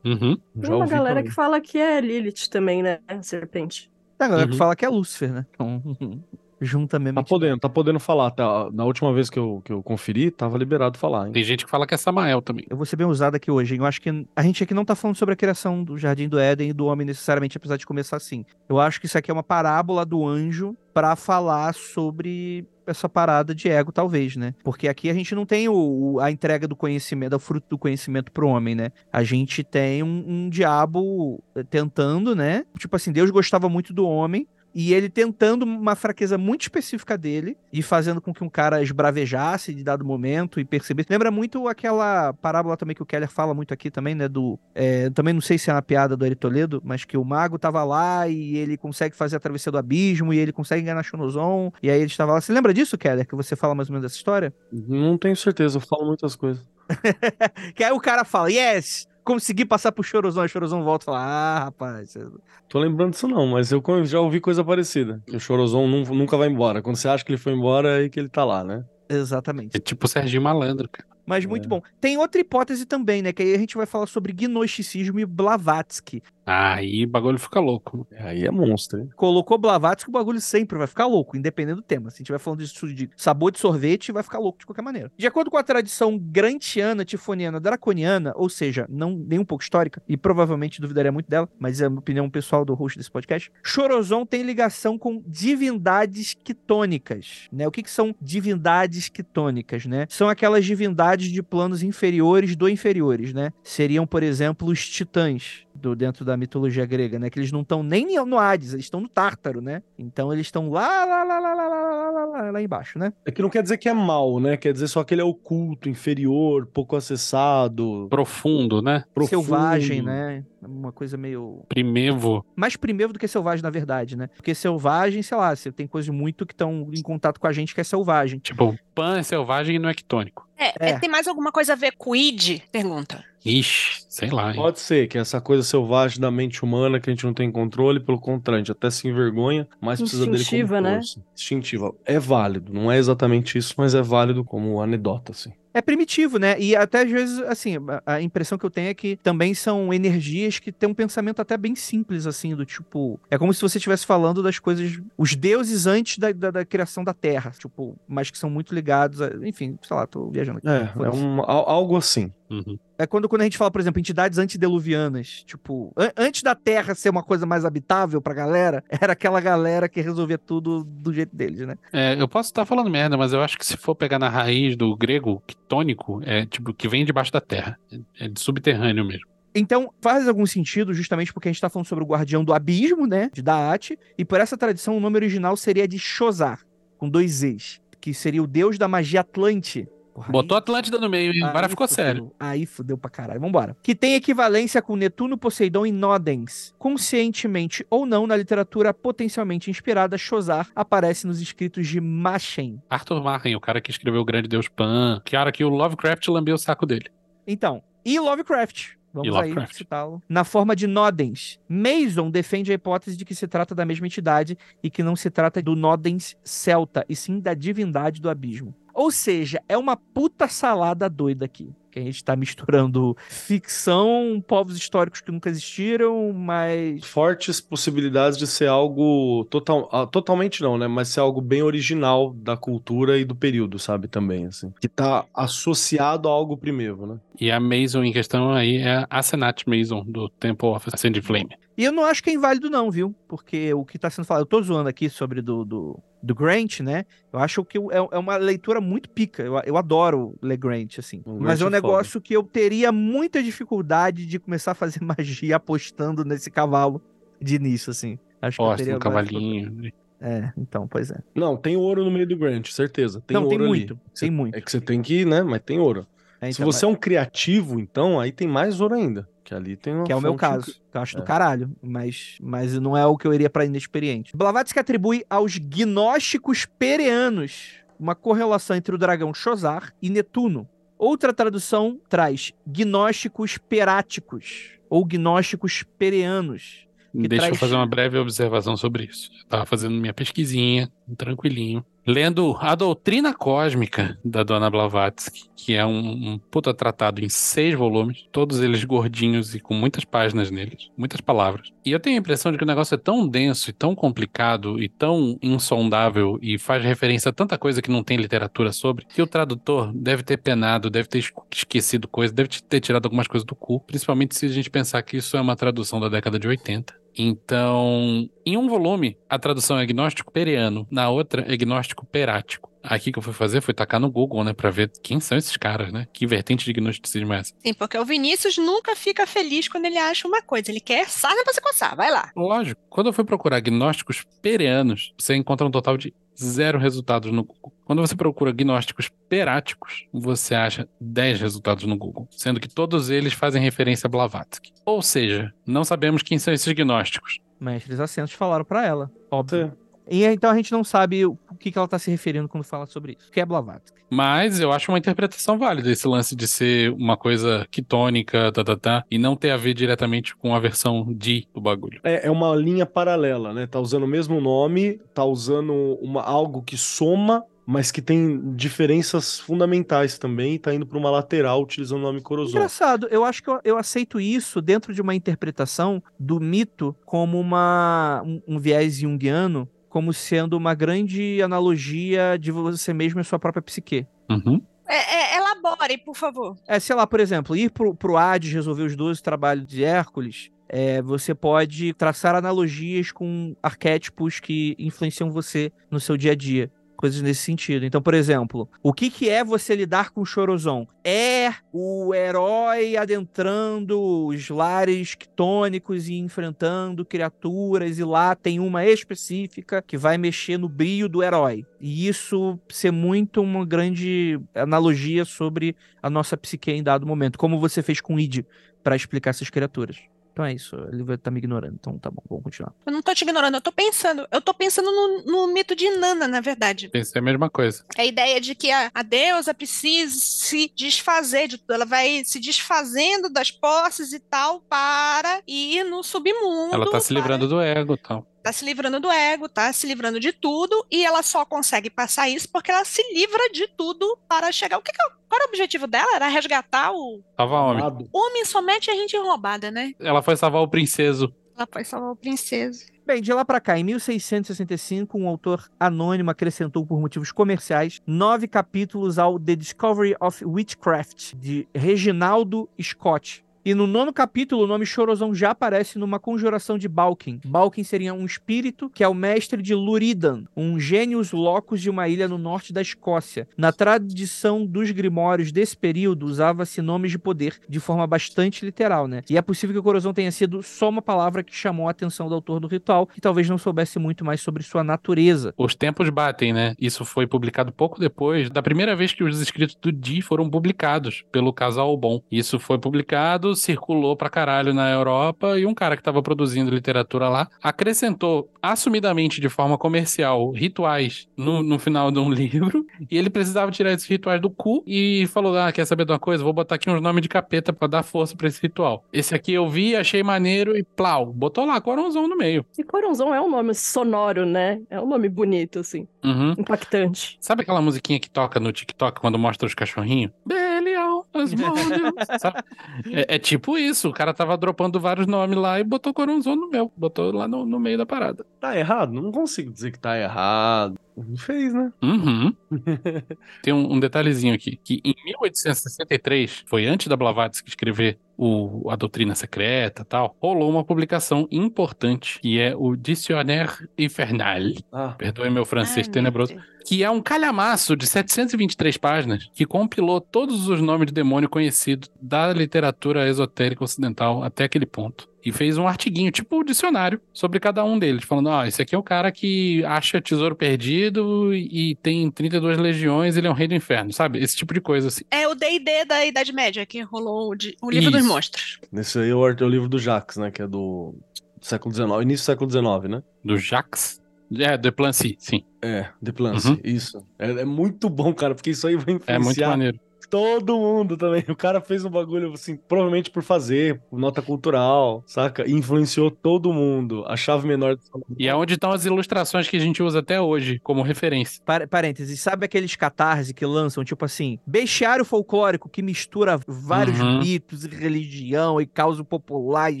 Uhum. Tem uma galera que fala que é Lilith também, né? A serpente. Tem a galera Uhum. que fala que é Lúcifer, né? Então, junta mesmo. Tá podendo, tá podendo falar. Tá, na última vez que eu, que eu conferi, tava liberado falar, hein? Tem gente que fala que é Samael também. Eu vou ser bem usado aqui hoje, hein? Eu acho que a gente aqui não tá falando sobre a criação do Jardim do Éden e do homem necessariamente, apesar de começar assim. Eu acho que isso aqui é uma parábola do anjo pra falar sobre essa parada de ego, talvez, né? Porque aqui a gente não tem o, o- a entrega do conhecimento, o fruto do conhecimento pro homem, né? A gente tem um, um diabo tentando, né? Tipo assim, Deus gostava muito do homem, e ele tentando uma fraqueza muito específica dele e fazendo com que um cara esbravejasse de dado momento e percebesse. Lembra muito aquela parábola também que o Keller fala muito aqui também, né? Do. é, também não sei se é uma piada do Eri Toledo, mas que o mago tava lá e ele consegue fazer a travessia do abismo e ele consegue enganar Shonozon. E aí ele estava lá. Você lembra disso, Keller? Que você fala mais ou menos dessa história? Não tenho certeza, eu falo muitas coisas. Que aí o cara fala, yes! Consegui passar pro Chorozão, e o Chorozão volta e fala: Ah, rapaz, você- Tô lembrando disso não, mas eu já ouvi coisa parecida. Que o Chorozão nun- nunca vai embora. Quando você acha que ele foi embora, é aí que ele tá lá, né? exatamente. É tipo o Serginho Malandro, cara. Mas muito bom. Tem outra hipótese também, né? Que aí a gente vai falar sobre gnosticismo e Blavatsky. Aí o bagulho fica louco. Aí é monstro, hein? Colocou Blavatsky, o bagulho sempre vai ficar louco, independente do tema. Se a gente vai falando disso de sabor de sorvete, vai ficar louco de qualquer maneira. De acordo com a tradição grantiana, tifoniana, draconiana, ou seja, não nem um pouco histórica, e provavelmente duvidaria muito dela, mas é a opinião pessoal do host desse podcast, Chorozon tem ligação com divindades quitônicas, né? O que, que são divindades quitônicas, né? São aquelas divindades de planos inferiores do inferiores, né? Seriam, por exemplo, os titãs, do dentro da mitologia grega, né? Que eles não estão nem no Hades, eles estão no Tártaro, né? Então eles estão lá, lá, lá, lá, lá, lá, lá, lá, lá, lá embaixo, né? É que não quer dizer que é mal, né? Quer dizer só que ele é oculto, inferior, pouco acessado, Profundo, né? profundo. Selvagem, né? Uma coisa meio Primevo. mais primeiro do que selvagem, na verdade, né? Porque selvagem, sei lá, você tem coisas muito que estão em contato com a gente que é selvagem. Tipo, pan é selvagem e não é quitônico. É, É. é, tem mais alguma coisa a ver com o id? Pergunta. Ixi, sei lá, hein? Pode ser que essa coisa selvagem da mente humana que a gente não tem controle, pelo contrário, a gente até se envergonha, mas precisa dele como Instintiva, né? força. Instintiva. É válido, não é exatamente isso, mas é válido como anedota, assim. É primitivo, né? E até às vezes, assim, a, impressão que eu tenho é que também são energias que têm um pensamento até bem simples, assim, do tipo. É como se você estivesse falando das coisas. Os deuses antes da, da, da criação da Terra, tipo, mas que são muito ligados a. Enfim, sei lá, tô viajando aqui. É, é um, al- algo assim. Uhum. É quando, quando a gente fala, por exemplo, entidades antediluvianas. Tipo, an- antes da Terra ser uma coisa mais habitável pra galera, era aquela galera que resolvia tudo do jeito deles, né? É, eu posso estar falando merda, mas eu acho que se for pegar na raiz do grego, quitônico, é tipo que vem debaixo da terra. É de subterrâneo mesmo. Então, faz algum sentido, justamente porque a gente tá falando sobre o guardião do abismo, né? De Daat. E por essa tradição, o nome original seria de Shozar, com dois Z's. Que seria o deus da magia Atlante. Porra, Botou aí- Atlântida no meio, hein? Agora ficou fudeu. sério. Aí fudeu pra caralho. Vambora. Que tem equivalência com Netuno, Poseidon e Nodens. Conscientemente ou não, na literatura potencialmente inspirada, Shozar aparece nos escritos de Machen. Arthur Marren, o cara que escreveu o Grande Deus Pan, que cara que o Lovecraft lambeu o saco dele. Então, e Lovecraft. Vamos aí citá-lo. Na forma de Nodens. Mason defende a hipótese de que se trata da mesma entidade e que não se trata do Nodens celta, e sim da divindade do abismo. Ou seja, é uma puta salada doida aqui. Que a gente tá misturando ficção, povos históricos que nunca existiram, mas. Fortes possibilidades de ser algo total, ah, totalmente não, né? Mas ser algo bem original da cultura e do período, sabe? Também, assim. Que tá associado a algo primeiro, né? E a Mason em questão aí é a Senat Mason, do Temple of Ascended Flame. E eu não acho que é inválido, não, viu? Porque o que tá sendo falado. Eu tô zoando aqui sobre do, do, do Grant, né? Eu acho que é, é uma leitura muito pica. Eu, eu adoro ler Grant, assim. O Mas Grant é um é foda. negócio que eu teria muita dificuldade de começar a fazer magia apostando nesse cavalo de início, assim. Acho que eu teria no várias cavalinho. É, então, pois é. Não, tem ouro no meio do Grant, certeza. Tem não, ouro tem ali. muito. Tem muito. É que você tem que, né? Mas tem ouro. É, Se então, você é um criativo, então, aí tem mais ouro ainda. Que ali tem uma Que é o meu caso. incrível. Que eu acho do É. caralho. Mas, mas não é o que eu iria pra inexperiente. Blavatsky atribui aos gnósticos pereanos uma correlação entre o dragão Shozar e Netuno. Outra tradução traz gnósticos peráticos ou gnósticos pereanos. Que Deixa eu traz- fazer uma breve observação sobre isso. Eu tava fazendo minha pesquisinha, tranquilinho. Lendo A Doutrina Cósmica, da Dona Blavatsky, que é um, um puta tratado em seis volumes, todos eles gordinhos e com muitas páginas neles, muitas palavras. E eu tenho a impressão de que o negócio é tão denso e tão complicado e tão insondável e faz referência a tanta coisa que não tem literatura sobre, que o tradutor deve ter penado, deve ter esquecido coisa, deve ter tirado algumas coisas do cu, principalmente se a gente pensar que isso é uma tradução da década de 80. Então, em um volume, a tradução é gnóstico pereano, na outra é gnóstico perático. Aqui que eu fui fazer foi tacar no Google, né, pra ver quem são esses caras, né? Que vertente de gnosticismo é essa? Sim, porque o Vinícius nunca fica feliz quando ele acha uma coisa. Ele quer sarna pra se coçar. Vai lá. Lógico, quando eu fui procurar gnósticos pereanos, você encontra um total de zero resultados no Google. Quando você procura gnósticos peráticos, você acha 10 resultados no Google, sendo que todos eles fazem referência a Blavatsky. Ou seja, não sabemos quem são esses gnósticos. Mestres assentos falaram pra ela, óbvio. Você- E então a gente não sabe o que, que ela tá se referindo quando fala sobre isso. Que é Blavatsky. Mas eu acho uma interpretação válida esse lance de ser uma coisa quitônica, tá, tá, tá, e não ter a ver diretamente com a versão de do bagulho. É, é uma linha paralela, né? Tá usando o mesmo nome, tá usando uma, algo que soma, mas que tem diferenças fundamentais também, e tá indo pra uma lateral utilizando o nome Corozon. Engraçado, eu acho que eu, eu aceito isso dentro de uma interpretação do mito como uma, um, um viés junguiano, como sendo uma grande analogia de você mesmo e sua própria psique. Uhum. É, é, elabore, por favor. É, sei lá, por exemplo, ir pro, pro Hades resolver os 12 trabalhos de Hércules, é, você pode traçar analogias com arquétipos que influenciam você no seu dia a dia. Coisas nesse sentido. Então, por exemplo, o que, que é você lidar com o Chorozon? É o herói adentrando os lares quitônicos e enfrentando criaturas, e lá tem uma específica que vai mexer no brilho do herói. E isso ser muito uma grande analogia sobre a nossa psique em dado momento, como você fez com Id para explicar essas criaturas. Então é isso, ele vai estar me ignorando. Então tá bom, vamos continuar. Eu não tô te ignorando, eu tô pensando. Eu tô pensando no, no mito de Nana, na verdade. Pensei a mesma coisa. É a ideia de que a, a deusa precisa se desfazer de tudo. Ela vai se desfazendo das posses e tal para ir no submundo. Ela tá se para- livrando do ego e tal. Tá se livrando do ego, tá se livrando de tudo, e ela só consegue passar isso porque ela se livra de tudo para chegar. O que, que é- qual era o objetivo dela? Era resgatar o Tava homem. Homem somente a gente roubada, né? Ela foi salvar o princeso. Ela foi salvar o princesa. Bem, de lá pra cá, em 1665, um autor anônimo acrescentou por motivos comerciais nove capítulos ao The Discovery of Witchcraft, de Reginaldo Scott. E no nono capítulo, o nome Chorozão já aparece numa conjuração de Balkin. Balkin seria um espírito que é o mestre de Luridan, um gênios locus de uma ilha no norte da Escócia. Na tradição dos grimórios desse período, usava-se nomes de poder de forma bastante literal, né? E é possível que o Corozão tenha sido só uma palavra que chamou a atenção do autor do ritual, que talvez não soubesse muito mais sobre sua natureza. Os tempos batem, né? Isso foi publicado pouco depois da primeira vez que os escritos do Di foram publicados pelo Casal Bom. Isso foi publicado, circulou pra caralho na Europa e um cara que estava produzindo literatura lá acrescentou assumidamente de forma comercial rituais no, no final de um livro e ele precisava tirar esses rituais do cu e falou: Ah, quer saber de uma coisa? Vou botar aqui uns nomes de capeta pra dar força pra esse ritual. Esse aqui eu vi, achei maneiro e plau, botou lá Coronzão no meio. E Coronzão é um nome sonoro, né? É um nome bonito, assim. Uhum. Impactante. Sabe aquela musiquinha que toca no TikTok quando mostra os cachorrinhos? Sabe? É, é tipo isso, o cara tava dropando vários nomes lá e botou Coronzão no meu, botou lá no, no meio da parada. Tá errado? Não consigo dizer que tá errado. Não fez, né? Uhum. Tem um, um detalhezinho aqui, que em 1863, foi antes da Blavatsky escrever o, a doutrina secreta e tal, rolou uma publicação importante, que é o Dictionnaire Infernal. Ah, Perdoe meu francês Ai, meu tenebroso. Deus. que é um calhamaço de 723 páginas que compilou todos os nomes de demônio conhecidos da literatura esotérica ocidental até aquele ponto. E fez um artiguinho, tipo um dicionário, sobre cada um deles, falando: ó, esse aqui é o cara que acha tesouro perdido e tem 32 legiões, ele é um rei do inferno, sabe? Esse tipo de coisa assim. É o D&D da Idade Média que rolou o, de- o livro dos Isso. monstros. nesse aí é o, é livro do Jacques, né? Que é do, século XIX, início do século XIX, né? Do Jacques. É, de Plancy, sim. É, The Plance, Uhum. isso. É, é muito bom, cara, porque isso aí vai É muito influenciar maneiro. Todo mundo também. O cara fez um bagulho, assim, provavelmente por fazer, nota cultural, saca? E influenciou todo mundo. A chave menor do E é onde estão as ilustrações que a gente usa até hoje como referência. Par- parênteses, sabe aqueles catarse que lançam, tipo assim, bestiário folclórico que mistura vários Uhum. mitos e religião e causa popular e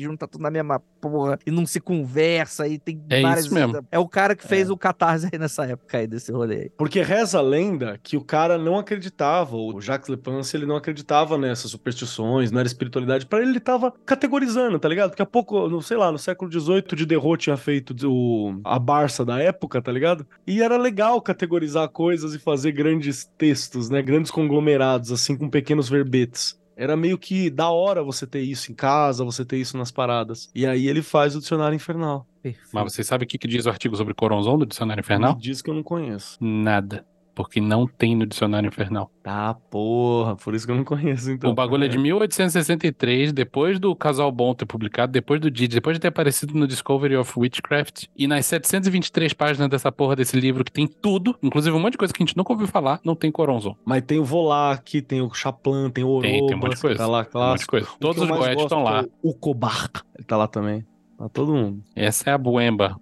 junta tudo na mesma porra e não se conversa e tem É várias. isso mesmo. É o cara que fez o catarse aí nessa época aí desse rolê aí. Porque reza a lenda que o cara não acreditava, o Jacques Lepance, ele não acreditava nessas superstições, não era espiritualidade. Pra ele, ele tava categorizando, tá ligado? Daqui a pouco, no, sei lá, no século XVIII, de Derrot tinha feito o, a Barça da época, tá ligado? E era legal categorizar coisas e fazer grandes textos, né? Grandes conglomerados, assim, com pequenos verbetes. Era meio que da hora você ter isso em casa, você ter isso nas paradas. E aí ele faz o dicionário infernal. Perfeito. Mas você sabe o que, que diz o artigo sobre Coronzão do Dicionário Infernal? Me diz que eu não conheço. Nada. Porque não tem no Dicionário Infernal. Tá, porra, por isso que eu não conheço, então. o bagulho é de 1863, depois do Casal Bom ter publicado, depois do Didi, depois de ter aparecido no Discovery of Witchcraft. E nas 723 páginas dessa porra desse livro, que tem tudo, inclusive um monte de coisa que a gente nunca ouviu falar, não tem Coronzon. Mas tem o Volac, tem o Chaplan, tem o Orobas, Tem, tem um monte de coisa. tá lá, Um monte de clássico. coisa. Todos os goetes estão lá. é O Kobar, ele tá lá também. Tá todo mundo. Essa é a Buemba.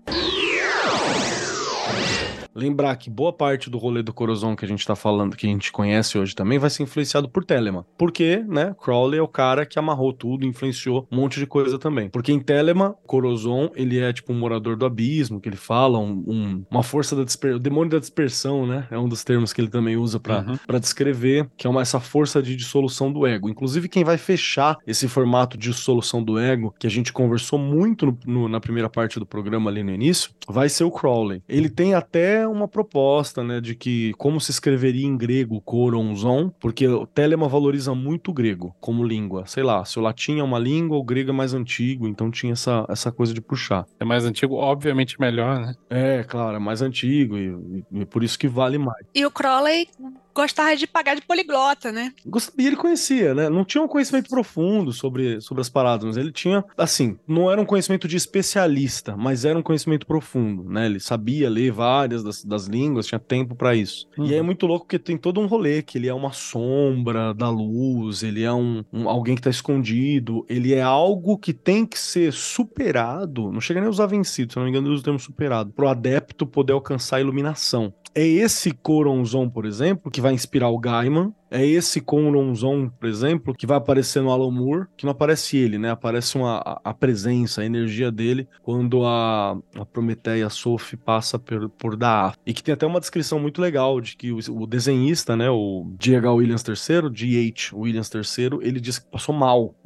Lembrar que boa parte do rolê do Corozon que a gente tá falando, que a gente conhece hoje também, vai ser influenciado por Telema. Porque, né, Crowley é o cara que amarrou tudo, influenciou um monte de coisa também. Porque em Telema, Corozon, ele é tipo um morador do abismo, que ele fala, um, um- uma força da dispersão, o demônio da dispersão, né, é um dos termos que ele também usa pra, Uhum. pra descrever, que é uma, essa força de dissolução do ego. Inclusive, quem vai fechar esse formato de dissolução do ego, que a gente conversou muito no- no- na primeira parte do programa ali no início, vai ser o Crowley. Ele tem até uma proposta, né, de que como se escreveria em grego coronzon, porque o Telema valoriza muito o grego como língua. Sei lá, se o latim é uma língua, o grego é mais antigo, então tinha essa, essa coisa de puxar. É mais antigo, obviamente melhor, né? É, claro, é mais antigo e, e- e por isso que vale mais. E o Crowley gostava de pagar de poliglota, né? E ele conhecia, né? Não tinha um conhecimento profundo sobre, sobre as paradas, mas ele tinha, assim, não era um conhecimento de especialista, mas era um conhecimento profundo, né? Ele sabia ler várias das, das línguas, tinha tempo pra isso. Uhum. E aí é muito louco porque tem todo um rolê, que ele é uma sombra da luz, ele é um, um- alguém que tá escondido, ele é algo que tem que ser superado, não chega nem a usar vencido, se eu não me engano ele usa o termo superado, pro adepto poder alcançar a iluminação. É esse Coronzon, por exemplo, que vai inspirar o Gaiman. É esse Coronzon, por exemplo, que vai aparecer no Alan Moore, que não aparece ele, né? Aparece uma, a, a presença, a energia dele quando a, a Prometeia Sophie passa por, por. E que tem até uma descrição muito legal de que o, o desenhista, né? O G.H. Williams III, G.H. Williams III, ele disse que passou mal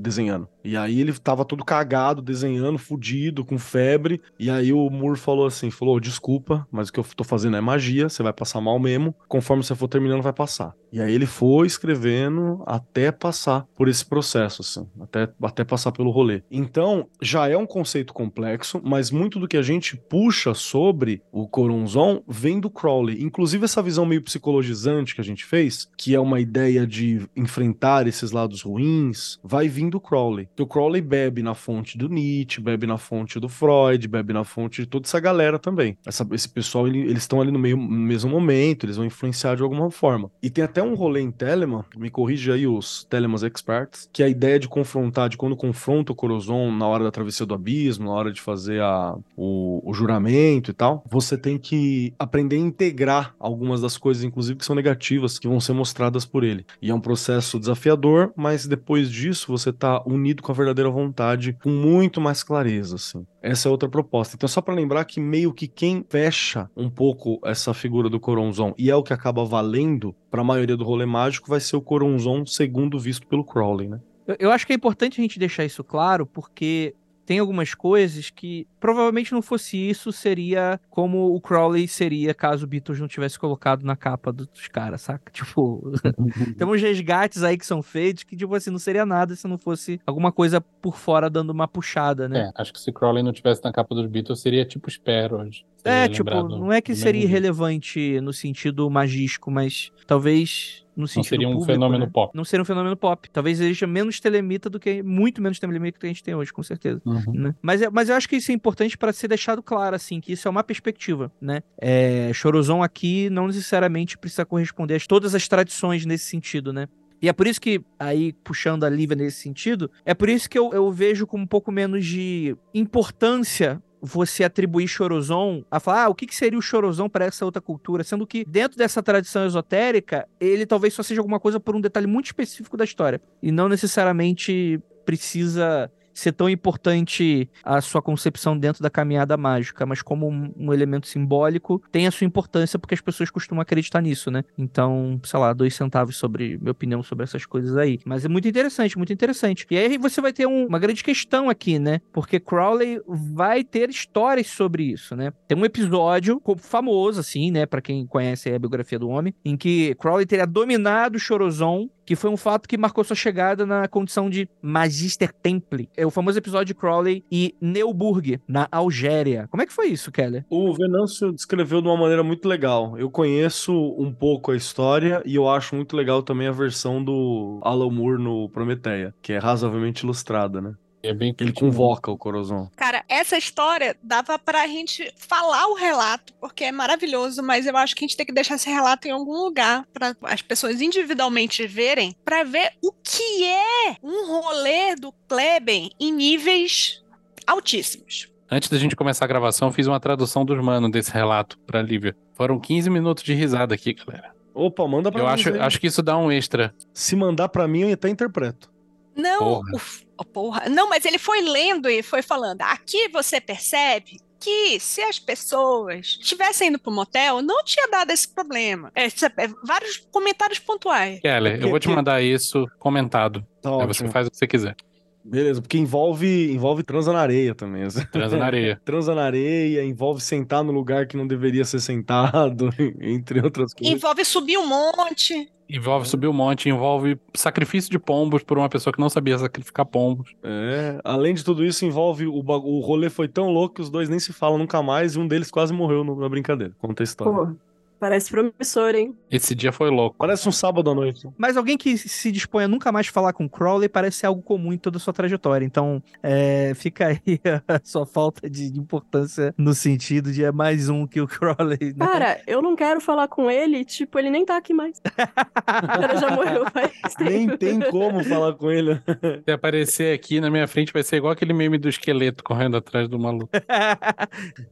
desenhando. E aí ele tava todo cagado, desenhando, fudido, com febre. E aí o Moore falou assim: falou, desculpa, mas o que eu tô fazendo é magia, você vai passar mal mesmo. Conforme você for terminando, vai passar. E aí ele foi escrevendo até passar por esse processo, assim, até, até passar pelo rolê. Então, já é um conceito complexo, mas muito do que a gente puxa sobre o Coronzon vem do Crowley. Inclusive, essa visão meio psicologizante que a gente fez, que é uma ideia de enfrentar esses lados ruins, vai vir do Crowley. Porque o Crowley bebe na fonte do Nietzsche, bebe na fonte do Freud, bebe na fonte de toda essa galera também. Essa- esse pessoal, ele- eles estão ali no, meio, no mesmo momento, eles vão influenciar de alguma forma. E tem até um rolê em Telemann, me corrige aí os Telemans Experts, que é a ideia de confrontar, de quando confronta o Corozon na hora da travessia do abismo, na hora de fazer a, o, o juramento e tal, você tem que aprender a integrar algumas das coisas, inclusive que são negativas, que vão ser mostradas por ele. E é um processo desafiador, mas depois disso você tá unido com a verdadeira vontade, com muito mais clareza, assim. Essa é outra proposta. Então, só pra lembrar que meio que quem fecha um pouco essa figura do Coronzon e é o que acaba valendo pra maioria do rolê mágico vai ser o Coronzon segundo visto pelo Crowley, né? Eu acho que é importante a gente deixar isso claro, porque tem algumas coisas que provavelmente não fosse isso, seria como o Crowley seria caso o Beatles não tivesse colocado na capa do- dos caras, saca? Tipo, tem uns resgates aí que são feitos que, tipo assim, não seria nada se não fosse alguma coisa por fora dando uma puxada, né? É, acho que se Crowley não tivesse na capa dos Beatles, seria tipo Spero hoje. É, tipo, não é que seria irrelevante no sentido magístico, mas talvez no Não sentido seria um público, fenômeno né? pop. Não seria um fenômeno pop. Talvez seja menos telemita do que, muito menos telemita que a gente tem hoje, com certeza. Uhum. né? Mas, é- mas eu acho que isso é importante para ser deixado claro, assim, que isso é uma perspectiva, né? É, Chorozon aqui não necessariamente precisa corresponder a todas as tradições nesse sentido, né? E é por isso que, aí, puxando a Lívia nesse sentido, é por isso que eu, eu vejo com um pouco menos de importância você atribuir Chorozon a falar, ah, o que, que seria o Chorozon para essa outra cultura? Sendo que, dentro dessa tradição esotérica, ele talvez só seja alguma coisa por um detalhe muito específico da história. E não necessariamente precisa ser tão importante a sua concepção dentro da caminhada mágica, mas como um, um elemento simbólico, tem a sua importância porque as pessoas costumam acreditar nisso, né? Então, sei lá, dois centavos sobre minha opinião sobre essas coisas aí. Mas é muito interessante, muito interessante. E aí você vai ter um- uma grande questão aqui, né? Porque Crowley vai ter histórias sobre isso, né? Tem um episódio famoso, assim, né? Pra quem conhece a biografia do homem, em que Crowley teria dominado Chorozon, que foi um fato que marcou sua chegada na condição de Magister Temple. É o famoso episódio de Crowley e Neuburg, na Algéria. Como é que foi isso, Keller? O Venâncio descreveu de uma maneira muito legal. Eu conheço um pouco a história e eu acho muito legal também a versão do Alan Moore no Prometeia, que é razoavelmente ilustrada, né? É bem Ele convoca o Corozon. Cara, essa história dava pra gente falar o relato, porque é maravilhoso, mas eu acho que a gente tem que deixar esse relato em algum lugar para as pessoas individualmente verem, pra ver o que é um rolê do Kleben em níveis altíssimos. Antes da gente começar a gravação, eu fiz uma tradução dos manos desse relato pra Lívia. Foram 15 minutos de risada aqui, galera. Opa, manda pra Eu mim. acho, aí. acho que isso dá um extra. Se mandar pra mim, eu até interpreto. Não, Porra. uf, oh, porra. Não, mas ele foi lendo e foi falando. Aqui você percebe que se as pessoas tivessem ido pro motel, não tinha dado esse problema. É, sabe, é, vários comentários pontuais. Keller, eu vou te mandar isso comentado. Tá Aí ótimo. você faz o que você quiser. Beleza, porque envolve, envolve transa na areia também. Transa na areia. transa na areia, envolve sentar no lugar que não deveria ser sentado, entre outras coisas. Envolve subir um monte. Envolve subir o monte, envolve sacrifício de pombos por uma pessoa que não sabia sacrificar pombos. É, além de tudo isso, envolve o, o rolê foi tão louco que os dois nem se falam nunca mais e um deles quase morreu no- na brincadeira. Conta a história. Pô, Parece promissor, hein? Esse dia foi louco. Parece um sábado à noite. Mas alguém que se dispõe a nunca mais falar com Crowley parece ser algo comum em toda a sua trajetória. Então, é, fica aí a sua falta de importância no sentido de é mais um que o Crowley. Né? Cara, eu não quero falar com ele, tipo, ele nem tá aqui mais. o cara já morreu faz Nem tempo. tem como falar com ele. Se aparecer aqui na minha frente, vai ser igual aquele meme do esqueleto correndo atrás do maluco.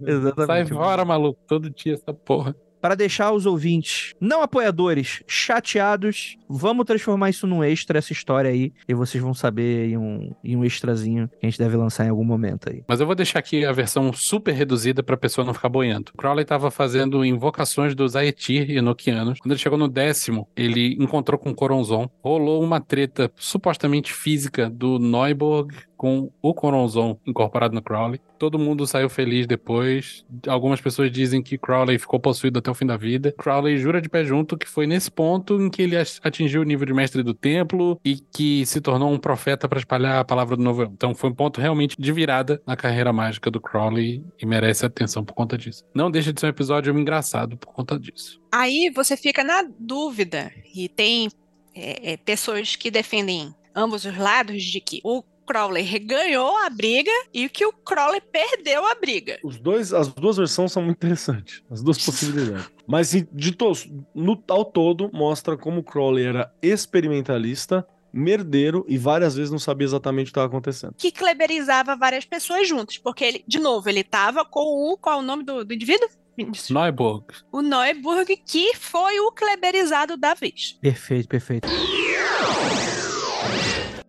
Exatamente. Sai fora, maluco. Todo dia essa porra. Para deixar os ouvintes não apoiadores chateados, vamos transformar isso num extra, essa história aí. E vocês vão saber em um, em um extrazinho que a gente deve lançar em algum momento aí. Mas eu vou deixar aqui a versão super reduzida pra pessoa não ficar boiando. O Crowley tava fazendo invocações dos Aetir e Enochianos. Quando ele chegou no décimo, ele encontrou com Coronzon. Rolou uma treta supostamente física do Neuburg com o Coronzon incorporado no Crowley. Todo mundo saiu feliz depois. Algumas pessoas dizem que Crowley ficou possuído até o fim da vida. Crowley jura de pé junto que foi nesse ponto em que ele atingiu o nível de mestre do templo e que se tornou um profeta para espalhar a palavra do novo. Então foi um ponto realmente de virada na carreira mágica do Crowley e merece atenção por conta disso. Não deixa de ser um episódio engraçado por conta disso. Aí você fica na dúvida, e tem é, é, pessoas que defendem ambos os lados de que o Crowley ganhou a briga e que o Crowley perdeu a briga. Os dois, as duas versões são muito interessantes. As duas possibilidades. Mas de todos, no ao todo, mostra como o Crowley era experimentalista, merdeiro e várias vezes não sabia exatamente o que estava acontecendo. Que kleberizava várias pessoas juntas, porque ele, de novo, ele tava com o. Qual é o nome do, do indivíduo? Neuburg. O Neuburg, que foi o kleberizado da vez. Perfeito, perfeito.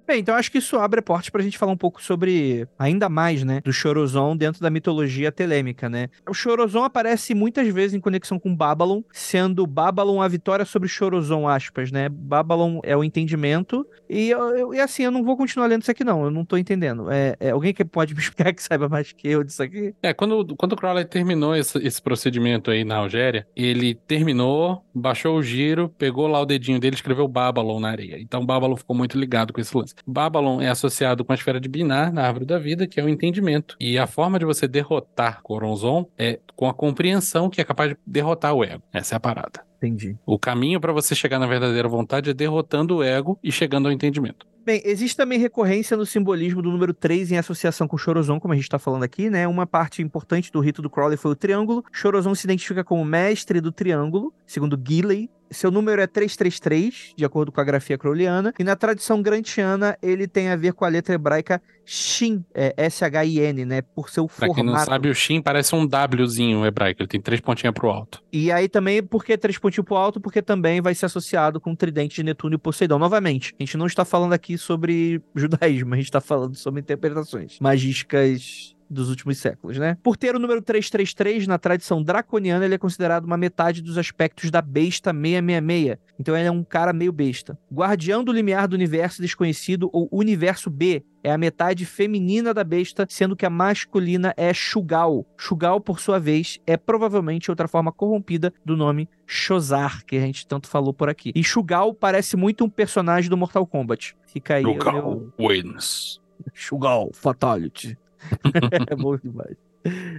Bem, então acho que isso abre portas pra gente falar um pouco sobre, ainda mais, né, do Chorozon dentro da mitologia telêmica, né? O Chorozon aparece muitas vezes em conexão com Babylon, sendo Babylon a vitória sobre Chorozon, aspas, né? Babylon é o entendimento, e, eu- e assim, eu não vou continuar lendo isso aqui não, eu não tô entendendo. É, é alguém que pode me explicar que saiba mais que eu disso aqui? É, quando, quando o Crowley terminou esse, esse procedimento aí na Algéria, ele terminou, baixou o giro, pegou lá o dedinho dele e escreveu Babylon na areia. Então Babylon ficou muito ligado com esse lance. Babylon é associado com a esfera de Binar na árvore da vida, que é o entendimento. E a forma de você derrotar Coronzon é com a compreensão que é capaz de derrotar o ego. Essa é a parada. Entendi. O caminho para você chegar na verdadeira vontade é derrotando o ego e chegando ao entendimento. Bem, existe também recorrência no simbolismo do número 3 em associação com o Chorozon, como a gente tá falando aqui, né? Uma parte importante do rito do Crowley foi o triângulo. Chorozon se identifica como mestre do triângulo, segundo Gilley. Seu número é 333, de acordo com a grafia crowleyana. E na tradição grantiana, ele tem a ver com a letra hebraica Shin, é, S-H-I-N, né? Por seu Pra quem não formato. sabe, o Shin parece um Wzinho hebraico. Ele tem três pontinhas pro alto. E aí também, por que três pontinhos pro alto? Porque também vai ser associado com o tridente de Netuno e Poseidon. Novamente, a gente não está falando aqui sobre judaísmo, a gente está falando sobre interpretações magísticas dos últimos séculos, né? Por ter o número 333 na tradição draconiana, ele é considerado uma metade dos aspectos da besta 666. Então ele é um cara meio besta. Guardião do limiar do universo desconhecido ou universo B é a metade feminina da besta, sendo que a masculina é Shugal. Shugal, por sua vez, é provavelmente outra forma corrompida do nome Shozar, que a gente tanto falou por aqui. E Shugal parece muito um personagem do Mortal Kombat. Fica aí o meu... Wins. Shugal Fatality. é bom demais.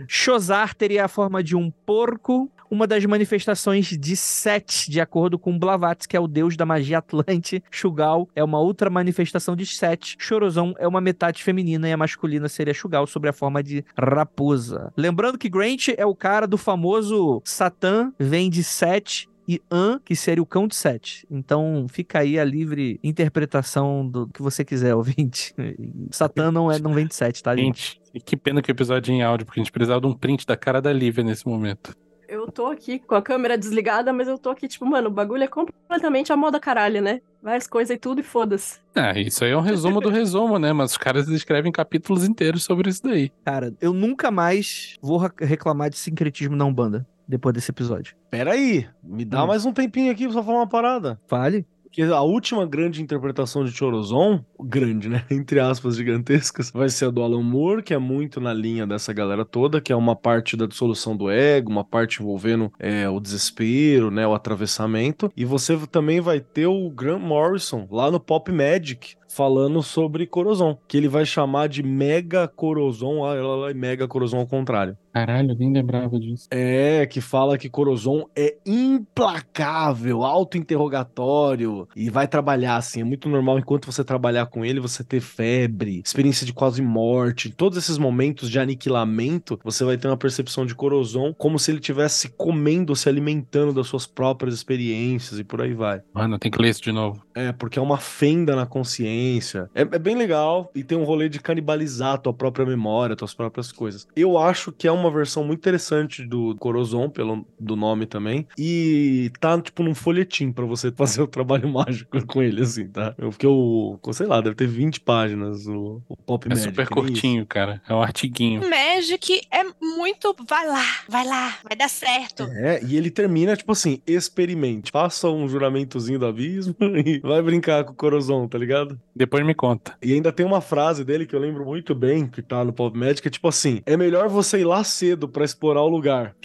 Shozar teria a forma de um porco, uma das manifestações de Set, de acordo com Blavatsky, que é o deus da magia atlante. Shugal é uma outra manifestação de Set. Chorozon é uma metade feminina e a masculina seria Shugal, sobre a forma de raposa. Lembrando que Grant é o cara do famoso Satã, vem de Set e An, que seria o cão de Sete. Então fica aí a livre interpretação do que você quiser, ouvinte. Satã não, é, não vem de Sete, tá, gente? Gente, que pena que o episódio é em áudio, porque a gente precisava de um print da cara da Lívia nesse momento. Eu tô aqui com a câmera desligada, mas eu tô aqui, tipo, mano, o bagulho é completamente a moda caralho, né? Várias coisas e tudo e foda-se. Ah, isso aí é um resumo do resumo, né? Mas os caras escrevem capítulos inteiros sobre isso daí. Cara, eu nunca mais vou reclamar de sincretismo na Umbanda depois desse episódio. Pera aí, me dá Hum. mais um tempinho aqui pra só falar uma parada. Fale. Porque a última grande interpretação de Chorozon, grande, né? Entre aspas, gigantescas, vai ser a do Alan Moore, que é muito na linha dessa galera toda, que é uma parte da dissolução do ego, uma parte envolvendo é, o desespero, né? O atravessamento. E você também vai ter o Grant Morrison lá no Pop Magic, falando sobre Corozon, que ele vai chamar de Mega Corozon, olha lá, Mega Corozon ao contrário. Caralho, nem lembrava disso. É, que fala que Corozon é implacável, auto-interrogatório e vai trabalhar assim. É muito normal enquanto você trabalhar com ele, você ter febre, experiência de quase morte. Todos esses momentos de aniquilamento, você vai ter uma percepção de Corozon como se ele estivesse comendo, se alimentando das suas próprias experiências e por aí vai. Mano, tem que ler isso de novo. É, porque é uma fenda na consciência. É, é bem legal e tem um rolê de canibalizar a tua própria memória, tuas próprias coisas. Eu acho que é uma versão muito interessante do Corozon, pelo do nome também. E tá, tipo, num folhetim pra você fazer o trabalho mágico com ele, assim, tá? Eu fiquei o. Sei lá, deve ter 20 páginas o, o Pop É Magic. super nem curtinho, cara. É um artiguinho. Magic é muito. Vai lá, vai lá, vai dar certo. É, e ele termina, tipo assim, experimente. Faça um juramentozinho do abismo e vai brincar com o Corozon, tá ligado? Depois me conta. E ainda tem uma frase dele que eu lembro muito bem, que tá no Pop Magic, que é tipo assim: é melhor você ir lá cedo pra explorar o lugar.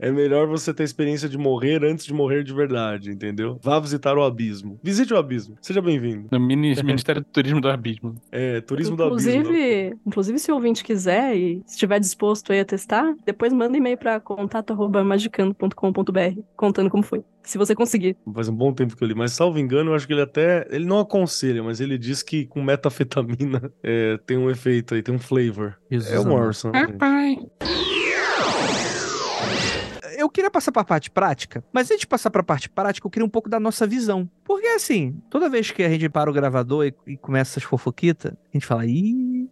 é melhor você ter a experiência de morrer antes de morrer de verdade, entendeu? Vá visitar o abismo. Visite o abismo. Seja bem-vindo. No Mini- Ministério do Turismo do Abismo. É, turismo do abismo. Inclusive, inclusive, se o ouvinte quiser e estiver disposto aí a testar, depois manda e-mail para contato@magicando.com.br contando como foi. Se você conseguir. Faz um bom tempo que eu li, mas salvo engano, eu acho que ele até. Ele não aconselha, mas ele diz que com metafetamina é, tem um efeito aí, tem um flavor. É o Morrison. Papai. eu queria passar pra parte prática, mas antes de passar pra parte prática, eu queria um pouco da nossa visão. Porque assim, toda vez que a gente para o gravador e, e começa essas fofoquitas, a gente fala, ih,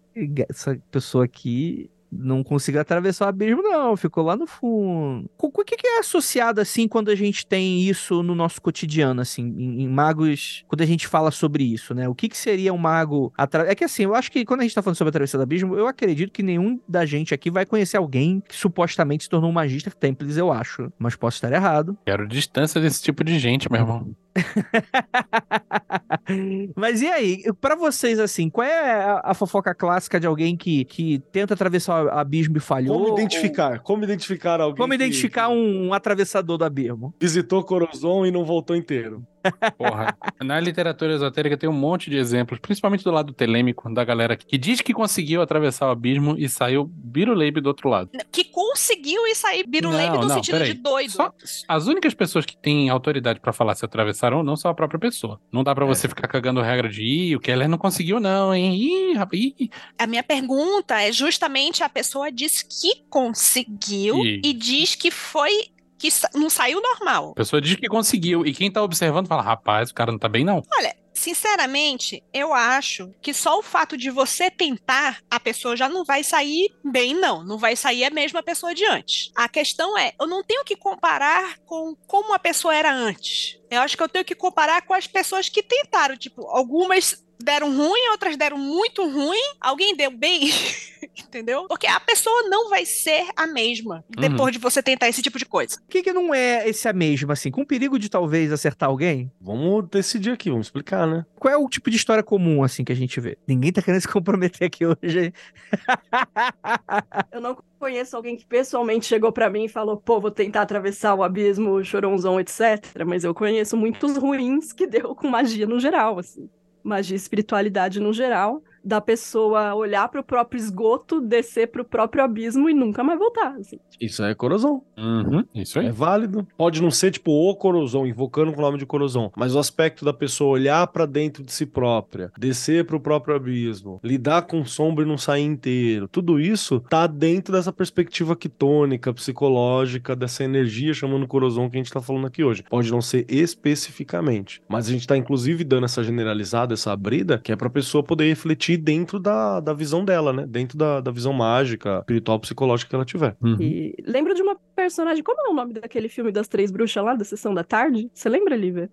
essa pessoa aqui não conseguiu atravessar o abismo, não, ficou lá no fundo. O o que, é associado, assim, quando a gente tem isso no nosso cotidiano, assim, em, em magos, quando a gente fala sobre isso, né? O que, que seria um mago... Atra... É que, assim, eu acho que quando a gente tá falando sobre a travessia do abismo, eu acredito que nenhum da gente aqui vai conhecer alguém que supostamente se tornou um magista Templis, eu acho. Mas posso estar errado. Quero distância desse tipo de gente, meu irmão. Mas e aí, pra vocês, assim, qual é a, a fofoca clássica de alguém que, que tenta atravessar o abismo e falhou? Como identificar? Como identificar alguém Como que identificar um, um atravessador do abismo? visitou Corozon e não voltou inteiro? Porra. Na literatura esotérica tem um monte de exemplos, principalmente do lado telêmico, da galera que diz que conseguiu atravessar o abismo e saiu biruleibe do outro lado. Que conseguiu e sair biruleibe no não, sentido peraí. de doido. Só- as únicas pessoas que têm autoridade pra falar se atravessaram ou não são a própria pessoa. Não dá pra você ficar cagando regra de ih, o Keller não conseguiu não, hein? Ih, rapaz, ih. A minha pergunta é justamente a pessoa diz que conseguiu E- e diz que foi que não saiu normal. A pessoa diz que conseguiu e quem tá observando fala, rapaz, o cara não tá bem não. Olha, sinceramente, eu acho que só o fato de você tentar, a pessoa já não vai sair bem, não. Não vai sair a mesma pessoa de antes. A questão é, eu não tenho que comparar com como a pessoa era antes. Eu acho que eu tenho que comparar com as pessoas que tentaram. Tipo, algumas deram ruim, outras deram muito ruim. Alguém deu bem, entendeu? Porque a pessoa não vai ser a mesma depois de você tentar esse tipo de coisa. O que, que não é esse a mesma, assim? Com perigo de talvez acertar alguém? Vamos decidir aqui, vamos explicar, né? Qual é o tipo de história comum, assim, que a gente vê? Ninguém tá querendo se comprometer aqui hoje, hein? Eu não conheço alguém que pessoalmente chegou pra mim e falou, pô, vou tentar atravessar o abismo, o choronzão, etc. Mas eu conheço muitos ruins que deu com magia no geral, assim. Magia e espiritualidade no geral, da pessoa olhar pro próprio esgoto, descer pro próprio abismo e nunca mais voltar, assim. Isso é Corozon. Uhum, isso aí. É válido. Pode não ser tipo o Corozon, invocando com o nome de Corozon, mas o aspecto da pessoa olhar pra dentro de si própria, descer pro próprio abismo, lidar com sombra e não sair inteiro. Tudo isso tá dentro dessa perspectiva quitônica, psicológica, dessa energia chamando Corozon que a gente tá falando aqui hoje. Pode não ser especificamente, mas a gente tá inclusive dando essa generalizada, essa abrida, que é pra pessoa poder refletir dentro da, da visão dela, né? Dentro da, da visão mágica, espiritual, psicológica que ela tiver. Uhum. E lembro de uma personagem, como é o nome daquele filme das três bruxas lá, da Sessão da Tarde? Você lembra, Lívia?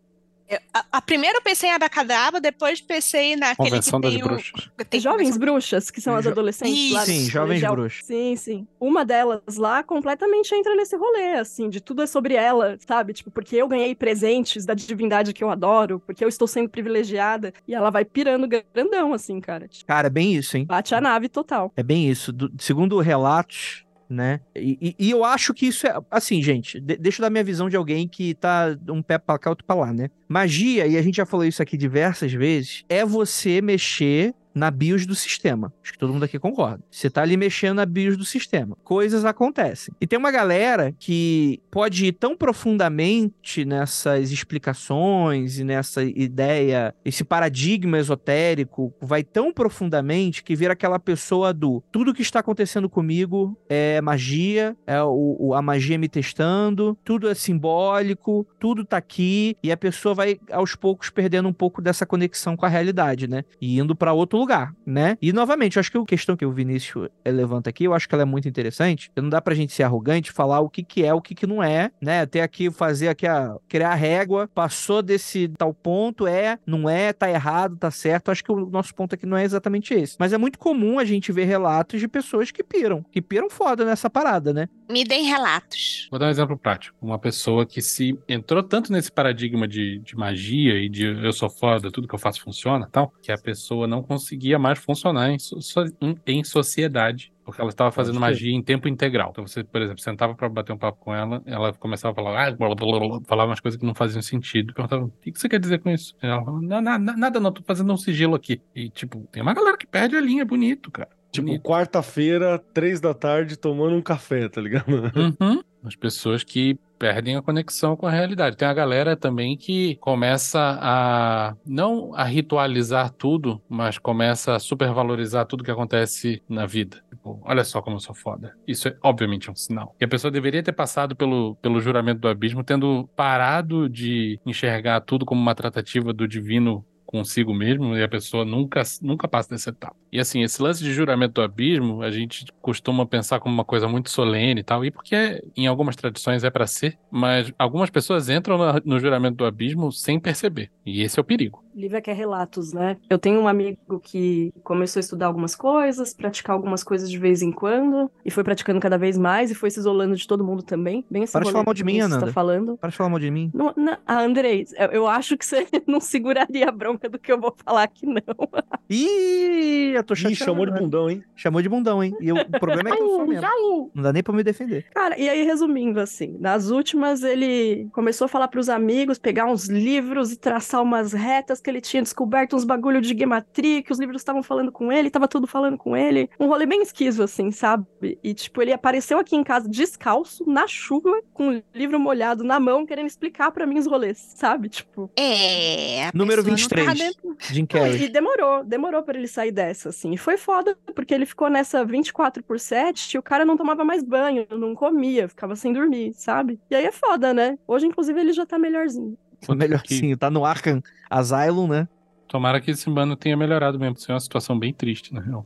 Eu- a, a primeira eu pensei em Abacadabra, depois pensei naquele Convenção que das o- bruxas. tem Jovens convenção- bruxas, que são as Jo- adolescentes lá do Sim, jovens colegial. bruxas. Sim, sim. Uma delas lá completamente entra nesse rolê, assim, de tudo é sobre ela, sabe? Tipo, porque eu ganhei presentes da divindade que eu adoro, porque eu estou sendo privilegiada, e ela vai pirando grandão, assim, cara. Tipo, Cara, é bem isso, hein? Bate a nave total. É bem isso. Do- segundo relatos, né? E, e- e eu acho que isso é. Assim, gente, de- deixa eu dar minha visão de alguém que tá um pé pra cá, outro pra lá, né? Magia, e a gente já falou isso aqui diversas vezes, é você mexer na BIOS do sistema. Acho que todo mundo aqui concorda. Você tá ali mexendo na BIOS do sistema. Coisas acontecem. E tem uma galera que pode ir tão profundamente nessas explicações e nessa ideia, esse paradigma esotérico, vai tão profundamente que vira aquela pessoa do tudo que está acontecendo comigo é magia, é o, o- a magia me testando, tudo é simbólico, tudo tá aqui, e a pessoa vai aos poucos perdendo um pouco dessa conexão com a realidade, né? E indo pra outro lugar, né? E novamente, eu acho que a questão que o Vinícius eh, levanta aqui, eu acho que ela é muito interessante. Não dá pra gente ser arrogante, falar o que que é, o que que não é, né? Até aqui fazer aqui a criar régua, passou desse tal ponto, é, não é, tá errado, tá certo. Acho que o nosso ponto aqui não é exatamente esse. Mas é muito comum a gente ver relatos de pessoas que piram, que piram foda nessa parada, né? Me deem relatos. Vou dar um exemplo prático. Uma pessoa que se entrou tanto nesse paradigma de, de magia e de eu sou foda, tudo que eu faço funciona e tal, que a pessoa não conseguia mais funcionar em, so- em- em sociedade. Porque ela estava fazendo magia em tempo integral. Então você, por exemplo, sentava para bater um papo com ela, ela começava a falar, ah, blá, blá, blá, blá, falava umas coisas que não faziam sentido. Perguntava, o que você quer dizer com isso? Ela falava, "Não, na- na- nada não, tô fazendo um sigilo aqui. E, tipo, tem uma galera que perde a linha bonito, cara. Tipo, quarta-feira, três da tarde, tomando um café, tá ligado? Uhum. As pessoas que perdem a conexão com a realidade. Tem a galera também que começa a não a ritualizar tudo, mas começa a supervalorizar tudo que acontece na vida. Tipo, olha só como eu sou foda. Isso é obviamente um sinal. E a pessoa deveria ter passado pelo, pelo juramento do abismo, tendo parado de enxergar tudo como uma tratativa do divino consigo mesmo e a pessoa nunca, nunca passa dessa etapa. E assim, esse lance de juramento do abismo, a gente costuma pensar como uma coisa muito solene e tal, e porque em algumas tradições é pra ser, mas algumas pessoas entram no juramento do abismo sem perceber. E esse é o perigo. Lívia quer relatos, né? Eu tenho um amigo que começou a estudar algumas coisas, praticar algumas coisas de vez em quando, e foi praticando cada vez mais, e foi se isolando de todo mundo também. Bem esse Para de falar mal que de mim, Vinícius Ananda. tá falando. Para de falar mal de mim. Não, não, ah, Andrei, eu- acho que você não seguraria a bronca do que eu vou falar aqui, não. Ih, eu tô Ih, chateado. chamou de agora. bundão, hein? Chamou de bundão, hein? E eu- o problema é que eu sou mesmo. Não dá nem pra me defender. Cara, e aí, resumindo, assim, nas últimas ele começou a falar pros amigos, pegar uns livros e traçar umas retas que ele tinha descoberto uns bagulho de gematria, que os livros estavam falando com ele, tava tudo falando com ele. Um rolê bem esquiso, assim, sabe? E, tipo, ele apareceu aqui em casa descalço, na chuva, com o livro molhado na mão, querendo explicar pra mim os rolês, sabe? Tipo. É. Número pessoa não tá 23. dentro- Jim Carrey. e demorou, demorou pra ele sair dessa, assim. E foi foda, porque ele ficou nessa 24 por 7 e o cara não tomava mais banho, não comia, ficava sem dormir, sabe? E aí é foda, né? Hoje, inclusive, ele já tá melhorzinho. Melhorzinho, tá no Arkham Asylum, né? Tomara que esse mano tenha melhorado mesmo. Isso é uma situação bem triste, na real.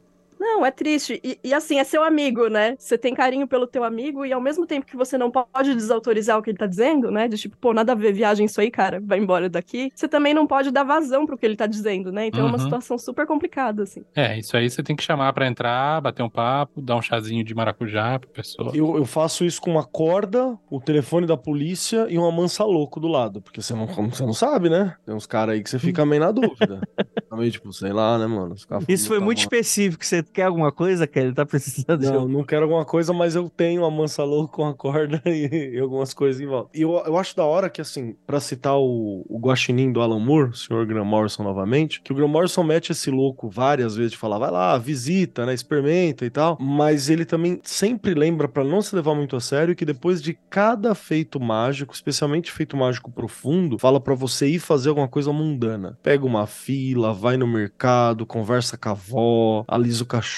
Não, é triste. E, e, assim, é seu amigo, né? Você tem carinho pelo teu amigo e ao mesmo tempo que você não pode desautorizar o que ele tá dizendo, né? De tipo, pô, nada a ver, viagem isso aí, cara, vai embora daqui. Você também não pode dar vazão pro que ele tá dizendo, né? Então é uma Uhum. situação super complicada, assim. É, isso aí você tem que chamar pra entrar, bater um papo, dar um chazinho de maracujá pra pessoa. Eu, eu faço isso com uma corda, o telefone da polícia e uma mansa louco do lado. Porque você não, você não sabe, né? Tem uns caras aí que você fica meio na dúvida. Meio tipo, sei lá, né, mano? Isso foi falam, muito "Tá específico. Você quer alguma coisa, Kelly? Tá precisando de Não, não quero alguma coisa, mas eu tenho a mansa louca com a corda e, e algumas coisas em volta. E eu, eu acho da hora que, assim, pra citar o, o guaxinim do Alan Moore, o senhor Graham Morrison novamente, que o Graham Morrison mete esse louco várias vezes de falar, vai lá, visita, né, experimenta e tal, mas ele também sempre lembra pra não se levar muito a sério que depois de cada feito mágico, especialmente feito mágico profundo, fala pra você ir fazer alguma coisa mundana. Pega uma fila, vai no mercado, conversa com a avó, alisa o cachorro,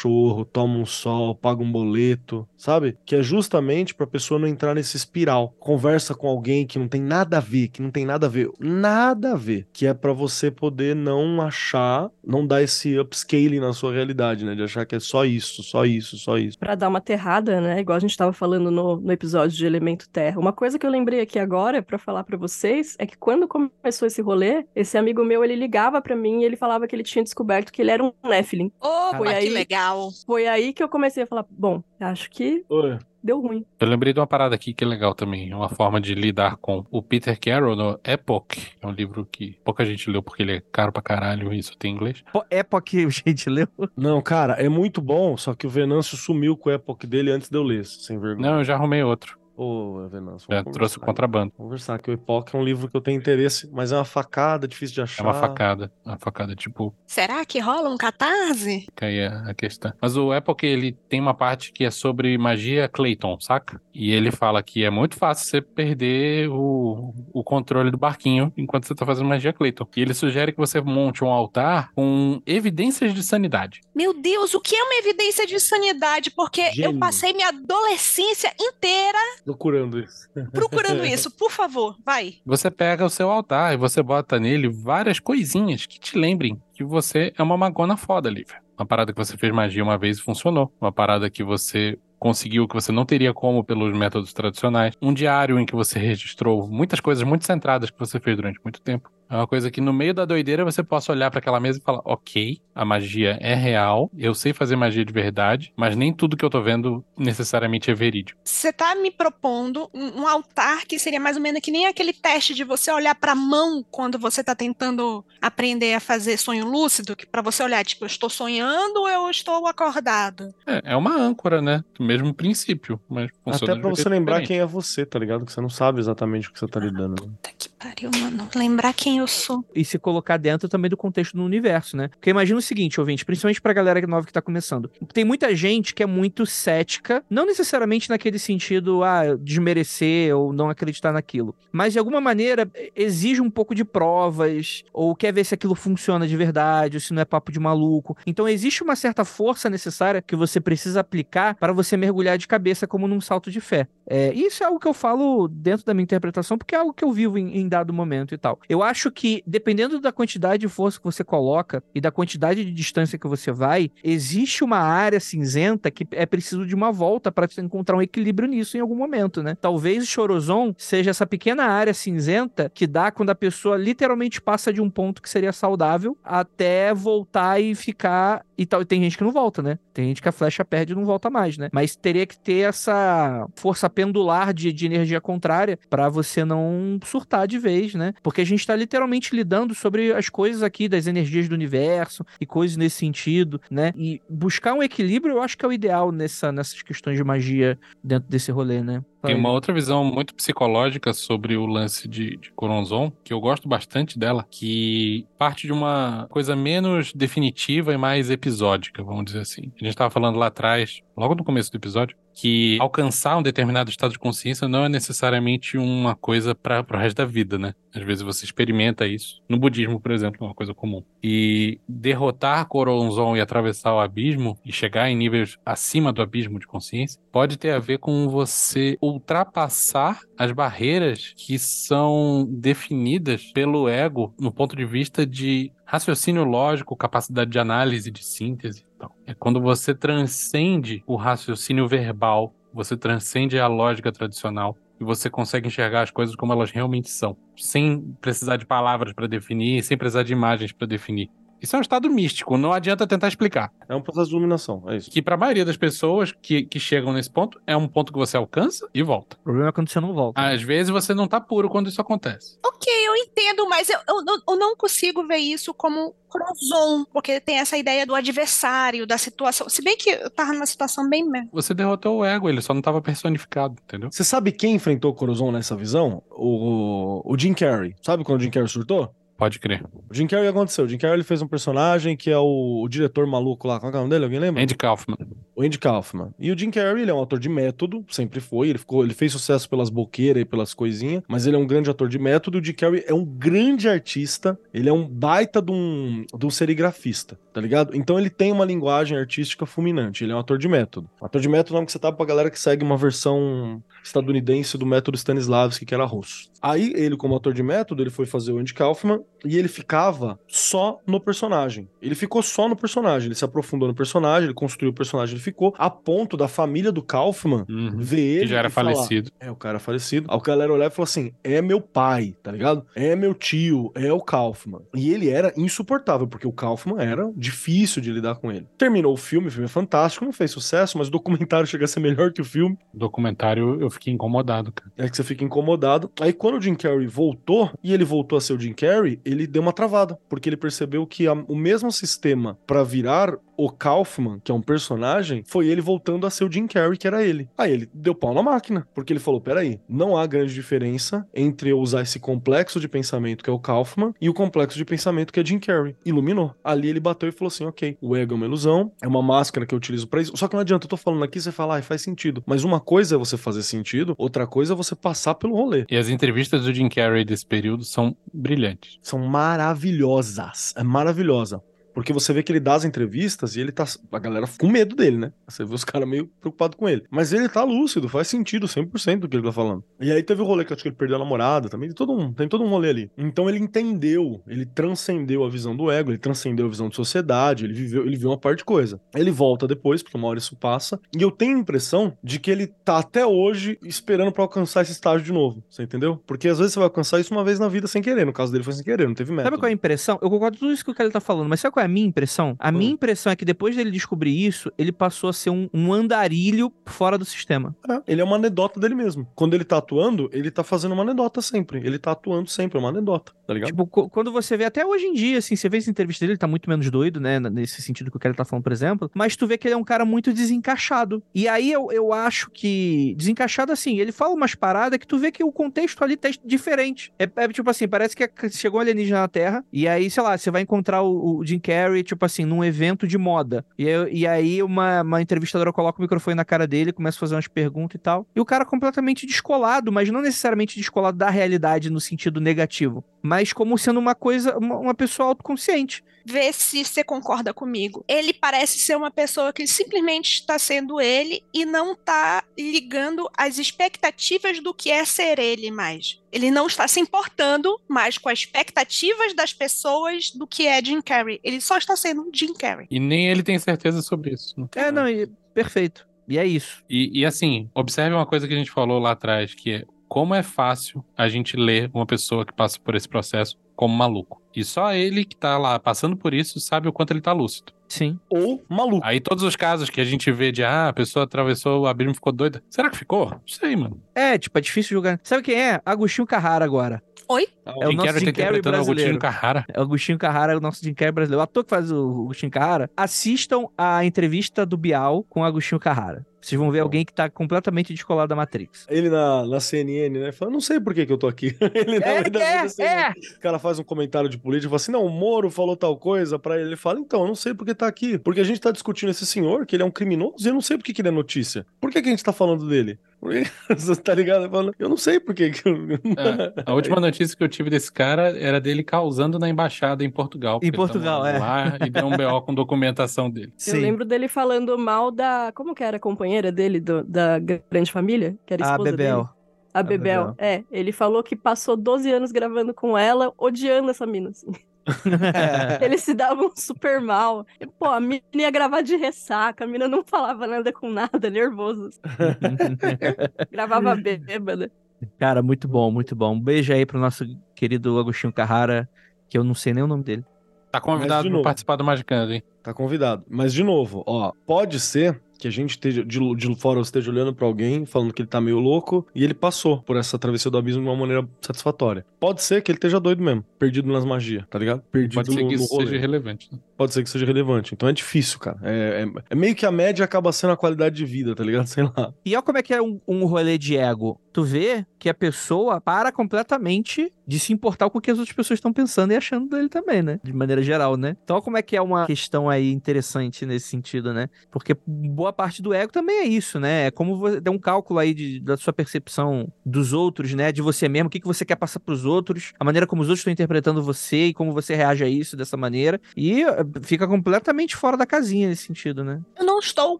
toma um sol, paga um boleto, sabe? Que é justamente pra pessoa não entrar nesse espiral. Conversa com alguém que não tem nada a ver, que não tem nada a ver, nada a ver, que é pra você poder não achar, não dar esse upscaling na sua realidade, né? De achar que é só isso, só isso, só isso. Pra dar uma terrada, né? Igual a gente tava falando no, no episódio de Elemento Terra. Uma coisa que eu lembrei aqui agora pra falar pra vocês é que quando começou esse rolê, esse amigo meu, ele ligava pra mim e ele falava que ele tinha descoberto que ele era um Nephilim. Opa, Foi que aí- legal. Foi aí que eu comecei a falar, bom, acho que Oi. deu ruim. Eu lembrei de uma parada aqui que é legal também, uma forma de lidar com o Peter Carroll no Epoch, é um livro que pouca gente leu porque ele é caro pra caralho e só tem em inglês. Pô, Epoch, gente, leu? Não, cara, é muito bom, só que o Venâncio sumiu com o época dele antes de eu ler, sem vergonha. Não, eu já arrumei outro. Ô, Venâncio, Já trouxe o contrabando. Vamos Conversar, que o Epoch é um livro que eu tenho interesse, mas é uma facada, difícil de É achar. uma facada. Uma facada, tipo, Será que rola um catarse? fica aí a, questão. Mas o Epoch, ele tem uma parte que é sobre magia Clayton, saca? E ele fala que é muito fácil você perder o, o controle do barquinho enquanto você tá fazendo magia Clayton. E ele sugere que você monte um altar com evidências de sanidade. Meu Deus, o que é uma evidência de sanidade? Porque eu Gênio. passei minha adolescência inteira Procurando isso. procurando isso. Por favor, vai. Você pega o seu altar e você bota nele várias coisinhas que te lembrem que você é uma magona foda, Lívia. Uma parada que você fez magia uma vez e funcionou. Uma parada que você conseguiu que você não teria como pelos métodos tradicionais. Um diário em que você registrou muitas coisas muito centradas que você fez durante muito tempo. É uma coisa que no meio da doideira você possa olhar pra aquela mesa e falar: ok, a magia é real, eu sei fazer magia de verdade, mas nem tudo que eu tô vendo necessariamente é verídico. Você tá me propondo um, um altar que seria mais ou menos que nem aquele teste de você olhar pra mão quando você tá tentando aprender a fazer sonho lúcido, que para você olhar, tipo, eu estou sonhando ou eu estou acordado? É, é uma âncora, né? Do mesmo princípio, mas funciona Até pra você lembrar diferente. quem é você, tá ligado? Que você não sabe exatamente o que você tá lidando. né? Puta que pariu, mano. Lembrar quem eu sou. E se colocar dentro também do contexto do universo, né? Porque imagina o seguinte, ouvinte, principalmente pra galera nova que tá começando. Tem muita gente que é muito cética, não necessariamente naquele sentido, ah, desmerecer ou não acreditar naquilo, mas de alguma maneira exige um pouco de provas, ou quer ver se aquilo funciona de verdade, ou se não é papo de maluco. Então existe uma certa força necessária que você precisa aplicar para você mergulhar de cabeça como num salto de fé. É, isso é algo que eu falo dentro da minha interpretação, porque é algo que eu vivo em, em dado momento e tal. Eu acho que, dependendo da quantidade de força que você coloca e da quantidade de distância que você vai, existe uma área cinzenta que é preciso de uma volta para você encontrar um equilíbrio nisso em algum momento, né? Talvez o Chorozon seja essa pequena área cinzenta que dá quando a pessoa literalmente passa de um ponto que seria saudável até voltar e ficar. E tal. E tem gente que não volta, né? Tem gente que a flecha perde e não volta mais, né? Mas teria que ter essa força pendular de, de energia contrária para você não surtar de vez, né? Porque a gente tá literalmente lidando sobre as coisas aqui das energias do universo e coisas nesse sentido, né? E buscar um equilíbrio eu acho que é o ideal nessa, nessas questões de magia dentro desse rolê, né? Tem uma outra visão muito psicológica sobre o lance de, de Coronzon, que eu gosto bastante dela, que parte de uma coisa menos definitiva e mais episódica, vamos dizer assim. A gente estava falando lá atrás, logo no começo do episódio, que alcançar um determinado estado de consciência não é necessariamente uma coisa para o resto da vida, né? Às vezes você experimenta isso. No budismo, por exemplo, é uma coisa comum. E derrotar Coronzon e atravessar o abismo e chegar em níveis acima do abismo de consciência pode ter a ver com você ultrapassar as barreiras que são definidas pelo ego no ponto de vista de raciocínio lógico, capacidade de análise, de síntese e tal. É quando você transcende o raciocínio verbal, você transcende a lógica tradicional e você consegue enxergar as coisas como elas realmente são, sem precisar de palavras para definir, sem precisar de imagens para definir. Isso é um estado místico, não adianta tentar explicar. É um processo de iluminação, é isso. Que para a maioria das pessoas que, que chegam nesse ponto, é um ponto que você alcança e volta. O problema é quando você não volta. Às vezes você não tá puro quando isso acontece. Ok, eu entendo, mas eu, eu, não- eu não consigo ver isso como Crozon, porque tem essa ideia do adversário, da situação. Se bem que eu tava numa situação bem. merda. Você derrotou o ego, ele só não tava personificado, entendeu? Você sabe quem enfrentou o Corozon nessa visão? O, o Jim Carrey. Sabe quando o Jim Carrey surtou? Pode crer. O Jim Carrey aconteceu? O Jim Carrey ele fez um personagem que é o, o diretor maluco lá. Qual que é o nome dele? Alguém lembra? Andy Kaufman. O Andy Kaufman. E o Jim Carrey, ele é um ator de método, sempre foi. Ele, ficou, ele fez sucesso pelas boqueiras e pelas coisinhas, mas ele é um grande ator de método. E o Jim Carrey é um grande artista. Ele é um baita de um, de um serigrafista, tá ligado? Então ele tem uma linguagem artística fulminante. Ele é um ator de método. Ator de método é nome que você tá pra galera que segue uma versão estadunidense do método Stanislavski, que era russo. Aí ele, como ator de método, ele foi fazer o Andy Kaufman e ele ficava só no personagem. Ele ficou só no personagem. Ele se aprofundou no personagem, ele construiu o personagem, ele ficou a ponto da família do Kaufman Uhum. ver ele. Que já era e falar, falecido. é, o cara falecido. Aí o galera olhava e falou assim: é meu pai, tá ligado? É meu tio, é o Kaufman. E ele era insuportável, porque o Kaufman era difícil de lidar com ele. Terminou o filme, o filme é fantástico, não fez sucesso, mas o documentário chega a ser melhor que o filme. Documentário, eu fiquei incomodado, cara. É que você fica incomodado. Aí quando o Jim Carrey voltou, e ele voltou a ser o Jim Carrey, ele deu uma travada, porque ele percebeu que a- o mesmo sistema pra virar o Kaufman, que é um personagem, foi ele voltando a ser o Jim Carrey, que era ele. Aí ele deu pau na máquina, porque ele falou: peraí, não há grande diferença entre eu usar esse complexo de pensamento que é o Kaufman e o complexo de pensamento que é Jim Carrey. Iluminou. Ali ele bateu e falou assim: ok, o ego é uma ilusão, é uma máscara que eu utilizo pra isso. Só que não adianta, eu tô falando aqui, você fala, ah, faz sentido. Mas uma coisa é você fazer sentido, outra coisa é você passar pelo rolê. E as entrevistas do Jim Carrey desse período são brilhantes. São maravilhosas. É maravilhosa. Porque você vê que ele dá as entrevistas e ele tá. A galera com medo dele, né? Você vê os caras meio preocupados com ele. Mas ele tá lúcido, faz sentido 100% do que ele tá falando. E aí teve o rolê que eu acho que ele perdeu a namorada também. Tem todo um, tem todo um rolê ali. Então ele entendeu, ele transcendeu a visão do ego, ele transcendeu a visão de sociedade, ele viveu, ele viu uma parte de coisa. Ele volta depois, porque uma hora isso passa. E eu tenho a impressão de que ele tá até hoje esperando pra alcançar esse estágio de novo. Você entendeu? Porque às vezes você vai alcançar isso uma vez na vida sem querer. No caso dele foi sem querer, não teve método. Sabe qual é a impressão? Eu concordo com tudo isso que o Kelly tá falando, mas sabe qual é a minha impressão? A minha Hum. impressão é que depois dele descobrir isso, ele passou a ser um, um andarilho fora do sistema. É, ele é uma anedota dele mesmo. Quando ele tá atuando, ele tá fazendo uma anedota sempre. Ele tá atuando sempre, é uma anedota, tá ligado? Tipo, quando você vê, até hoje em dia, assim, você vê essa entrevista dele, ele tá muito menos doido, né? Nesse sentido que o Kelly tá falando, por exemplo. Mas tu vê que ele é um cara muito desencaixado. E aí eu, eu acho que. Desencaixado assim, ele fala umas paradas que tu vê que o contexto ali tá diferente. É, é tipo assim, parece que chegou um alienígena na Terra. E aí, sei lá, você vai encontrar o, o Jim Carrey, tipo assim, num evento de moda. E, aí- e aí uma, uma entrevistadora coloca o microfone na cara dele, começa a fazer umas perguntas e tal. E o cara completamente descolado, mas não necessariamente descolado da realidade no sentido negativo, mas como sendo uma coisa, uma, uma pessoa autoconsciente. Vê se você concorda comigo. Ele parece ser uma pessoa que simplesmente está sendo ele e não está ligando as expectativas do que é ser ele mais. Ele não está se importando mais com as expectativas das pessoas do que é Jim Carrey. Ele só está sendo Jim Carrey. E nem ele tem certeza sobre isso. Não tem É, nada. não, e- perfeito. E é isso. E, e assim, observe uma coisa que a gente falou lá atrás, que é como é fácil a gente ler uma pessoa que passa por esse processo como maluco. E só ele que tá lá passando por isso sabe o quanto ele tá lúcido. Sim. Ou maluco. Aí todos os casos que a gente vê de ah, a pessoa atravessou o abismo e ficou doida. Será que ficou? Não sei, mano. É, tipo, é difícil julgar. Sabe quem é? Agostinho Carrara agora. Oi? É o Jim nosso Carrey Jim Carrey interpretando o Agostinho brasileiro. Carrara. É o Agostinho Carrara, é o nosso Jim Carrey brasileiro. O ator que faz o Agostinho Carrara. Assistam a entrevista do Bial com o Agostinho Carrara. Vocês vão ver alguém que tá completamente descolado da Matrix. Ele na, na CNN, né? Fala, não sei por que, que eu tô aqui. Ele na É, verdade, é, na CNN, é. O cara faz um comentário de política e fala assim: não, o Moro falou tal coisa pra ele. Ele fala, então, eu não sei por que tá aqui. Porque a gente tá discutindo esse senhor, que ele é um criminoso, e eu não sei por que, que ele é notícia. Por que, que a gente tá falando dele? Porque, tá ligado? Eu não sei por que. eu... É, a última notícia que eu tive desse cara era dele causando na embaixada em Portugal. tá Portugal, é. Lá e deu um BO com documentação dele. Eu lembro dele falando mal da. Como que era a companheira dele, do- da grande família? Que era a A esposa Bebel. dele? A Bebel. Bebel. É, ele falou que passou 12 anos gravando com ela, odiando essa mina. assim. Eles se davam super mal. E, Pô, a mina ia gravar de ressaca, a mina não falava nada com nada, nervoso. Gravava bêbada. Cara, muito bom, muito bom. Um beijo aí pro nosso querido Agostinho Carrara, que eu não sei nem o nome dele. Tá convidado novo. participar do Magicando, hein? Tá convidado. Mas, de novo, ó, pode ser que a gente esteja, de, de fora esteja olhando pra alguém, falando que ele tá meio louco, e ele passou por essa travessia do abismo de uma maneira satisfatória. Pode ser que ele esteja doido mesmo, perdido nas magias, tá ligado? Perdido Pode ser no, que no isso rolê. seja relevante. né? Pode ser que seja relevante. Então é difícil, cara. É, é- é meio que a média acaba sendo a qualidade de vida, tá ligado? Sei lá. E olha como é que é um, um rolê de ego. Tu vê que a pessoa para completamente de se importar com o que as outras pessoas estão pensando e achando dele também, né? De maneira geral, né? Então olha como é que é uma questão aí interessante nesse sentido, né? Porque boa parte do ego também é isso, né? É como você der um cálculo aí de- da sua percepção dos outros, né? De você mesmo, o que, que você quer passar pros outros, a maneira como os outros estão interpretando você e como você reage a isso dessa maneira. E eh, fica completamente fora da casinha nesse sentido, né? Eu não estou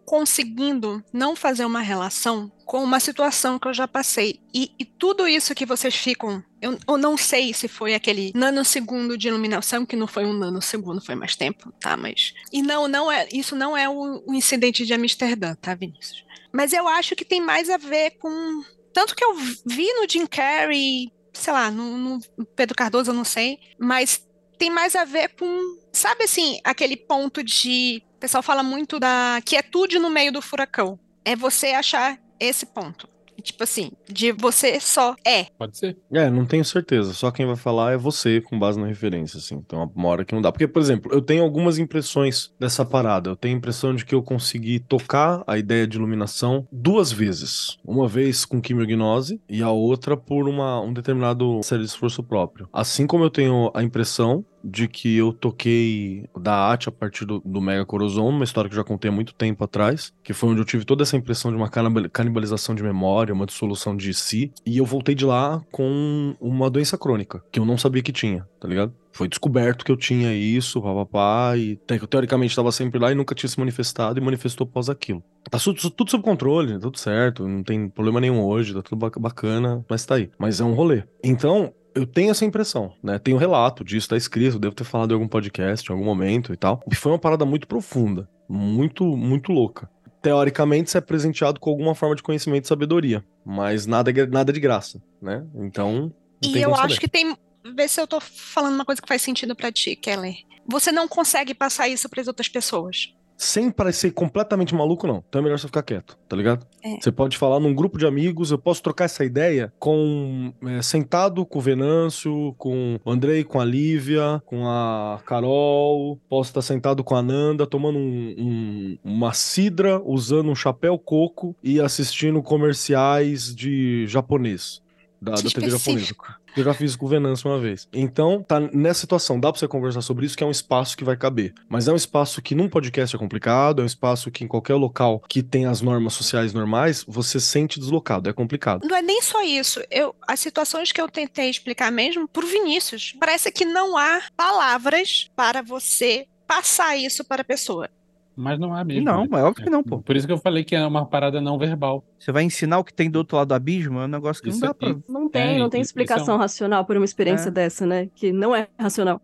conseguindo não fazer uma relação com uma situação que eu já passei. E, e tudo isso que vocês ficam. Eu, eu não sei se foi aquele nanosegundo de iluminação, que não foi um nanosegundo, foi mais tempo, tá? Mas. E não, não é. Isso não é o, o incidente de Amsterdã, tá, Vinícius? Mas eu acho que tem mais a ver com. Tanto que eu vi no Jim Carrey, sei lá, no, no Pedro Cardoso, eu não sei, mas tem mais a ver com, sabe assim, aquele ponto de. O pessoal fala muito da quietude no meio do furacão. É você achar esse ponto. Tipo assim, de você só é. Pode ser. É, não tenho certeza. Só quem vai falar é você, com base na referência, assim. Então, uma hora que não dá. Porque, por exemplo, eu tenho algumas impressões dessa parada. Eu tenho a impressão de que eu consegui tocar a ideia de iluminação duas vezes. Uma vez com quimiognose e a outra por uma, um determinado série de esforço próprio. Assim como eu tenho a impressão de que eu toquei da arte a partir do, do Mega Corozon, uma história que eu já contei há muito tempo atrás, que foi onde eu tive toda essa impressão de uma canibal- canibalização de memória, uma dissolução de si, e eu voltei de lá com uma doença crônica, que eu não sabia que tinha, tá ligado? Foi descoberto que eu tinha isso, papapá, e teoricamente estava sempre lá e nunca tinha se manifestado, e manifestou após aquilo. Tá su- tudo sob controle, tá tudo certo, não tem problema nenhum hoje, tá tudo bac- bacana, mas tá aí. Mas é um rolê. Então, eu tenho essa impressão, né? Tem um relato disso, tá escrito, devo ter falado em algum podcast, em algum momento e tal. E foi uma parada muito profunda, muito, muito louca. Teoricamente, você é presenteado com alguma forma de conhecimento e sabedoria, mas nada, nada de graça, né? Então. E eu acho que tem. Vê se eu tô falando uma coisa que faz sentido pra ti, Keller. Você não consegue passar isso pras outras pessoas. Sem parecer completamente maluco, não. Então é melhor você ficar quieto, tá ligado? É. Você pode falar num grupo de amigos, eu posso trocar essa ideia com é, sentado com o Venâncio, com o Andrei, com a Lívia, com a Carol, posso estar sentado com a Nanda, tomando um- um- uma cidra, usando um chapéu coco e assistindo comerciais de japonês. Da, da TV japonesa. Eu já fiz com o Venâncio uma vez. Então, tá nessa situação, dá pra você conversar sobre isso, que é um espaço que vai caber. Mas é um espaço que num podcast é complicado, é um espaço que em qualquer local que tem as normas sociais normais, você sente deslocado, é complicado. Não é nem só isso. Eu, as situações que eu tentei explicar mesmo por Vinícius, parece que não há palavras para você passar isso para a pessoa. Mas não há mesmo. Não, né? é óbvio que não, pô. Por isso que eu falei que é uma parada não verbal. Você vai ensinar o que tem do outro lado do abismo, é um negócio que Isso não dá é- pra. Não tem, É, não tem isso é um- explicação racional por uma experiência É. dessa, né? Que não é racional.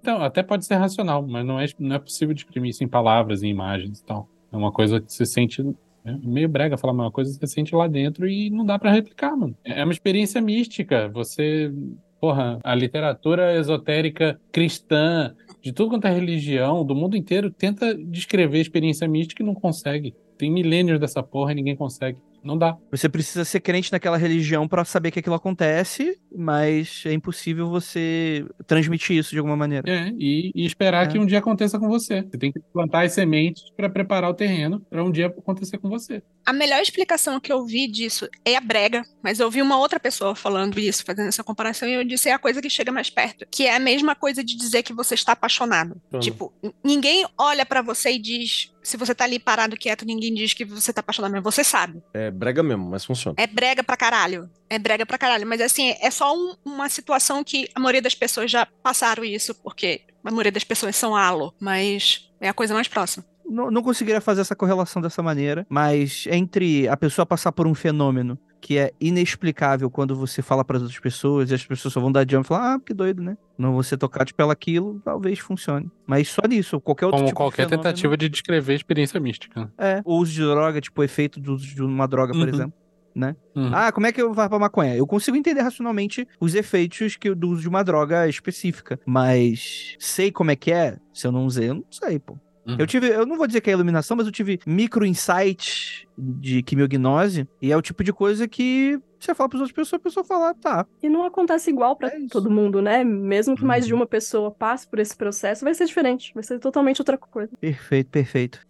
Então, até pode ser racional, mas não é, não é possível de exprimir isso em palavras, em imagens e tal. É uma coisa que você sente. É meio brega falar, mas é uma coisa que você sente lá dentro e não dá pra replicar, mano. É uma experiência mística. Você. Porra, a literatura esotérica cristã, de tudo quanto é religião, do mundo inteiro, tenta descrever experiência mística e não consegue. Tem milênios dessa porra e ninguém consegue. Não dá. Você precisa ser crente naquela religião pra saber que aquilo acontece, mas é impossível você transmitir isso de alguma maneira. É, e, e esperar É. que um dia aconteça com você. Você tem que plantar as sementes pra preparar o terreno pra um dia acontecer com você. A melhor explicação que eu vi disso é a brega, mas eu vi uma outra pessoa falando isso, fazendo essa comparação, e eu disse é a coisa que chega mais perto, que é a mesma coisa de dizer que você está apaixonado. Uhum. Tipo, ninguém olha pra você e diz, se você tá ali parado quieto, ninguém diz que você tá apaixonado, mas você sabe. É brega mesmo, mas funciona. É brega pra caralho. É brega pra caralho. Mas assim, é só um- uma situação que a maioria das pessoas já passaram isso, porque a maioria das pessoas são alo, mas é a coisa mais próxima. Não, não conseguiria fazer essa correlação dessa maneira, mas entre a pessoa passar por um fenômeno que é inexplicável quando você fala para outras pessoas e as pessoas só vão dar jump e falar, ah, que doido, né? Não você tocar de pelo aquilo, talvez funcione. Mas só nisso, qualquer outro Como tipo qualquer de fenômeno, tentativa de descrever a experiência mística. É, o uso de droga, tipo, o efeito do uso de uma droga, por Uhum. exemplo. Uhum. Ah, como é que eu vou pra maconha? Eu consigo entender racionalmente os efeitos que, do uso de uma droga específica, mas sei como é que é, se eu não usei, eu não sei, pô. Uhum. Eu tive, eu não vou dizer que é iluminação, mas eu tive micro insights de quimiognose, e é o tipo de coisa que você fala para outras pessoas, a pessoa fala, ah, tá. E não acontece igual pra É todo mundo, né? Mesmo que mais de Uhum. uma pessoa passe por esse processo, vai ser diferente, vai ser totalmente outra coisa. Perfeito, perfeito.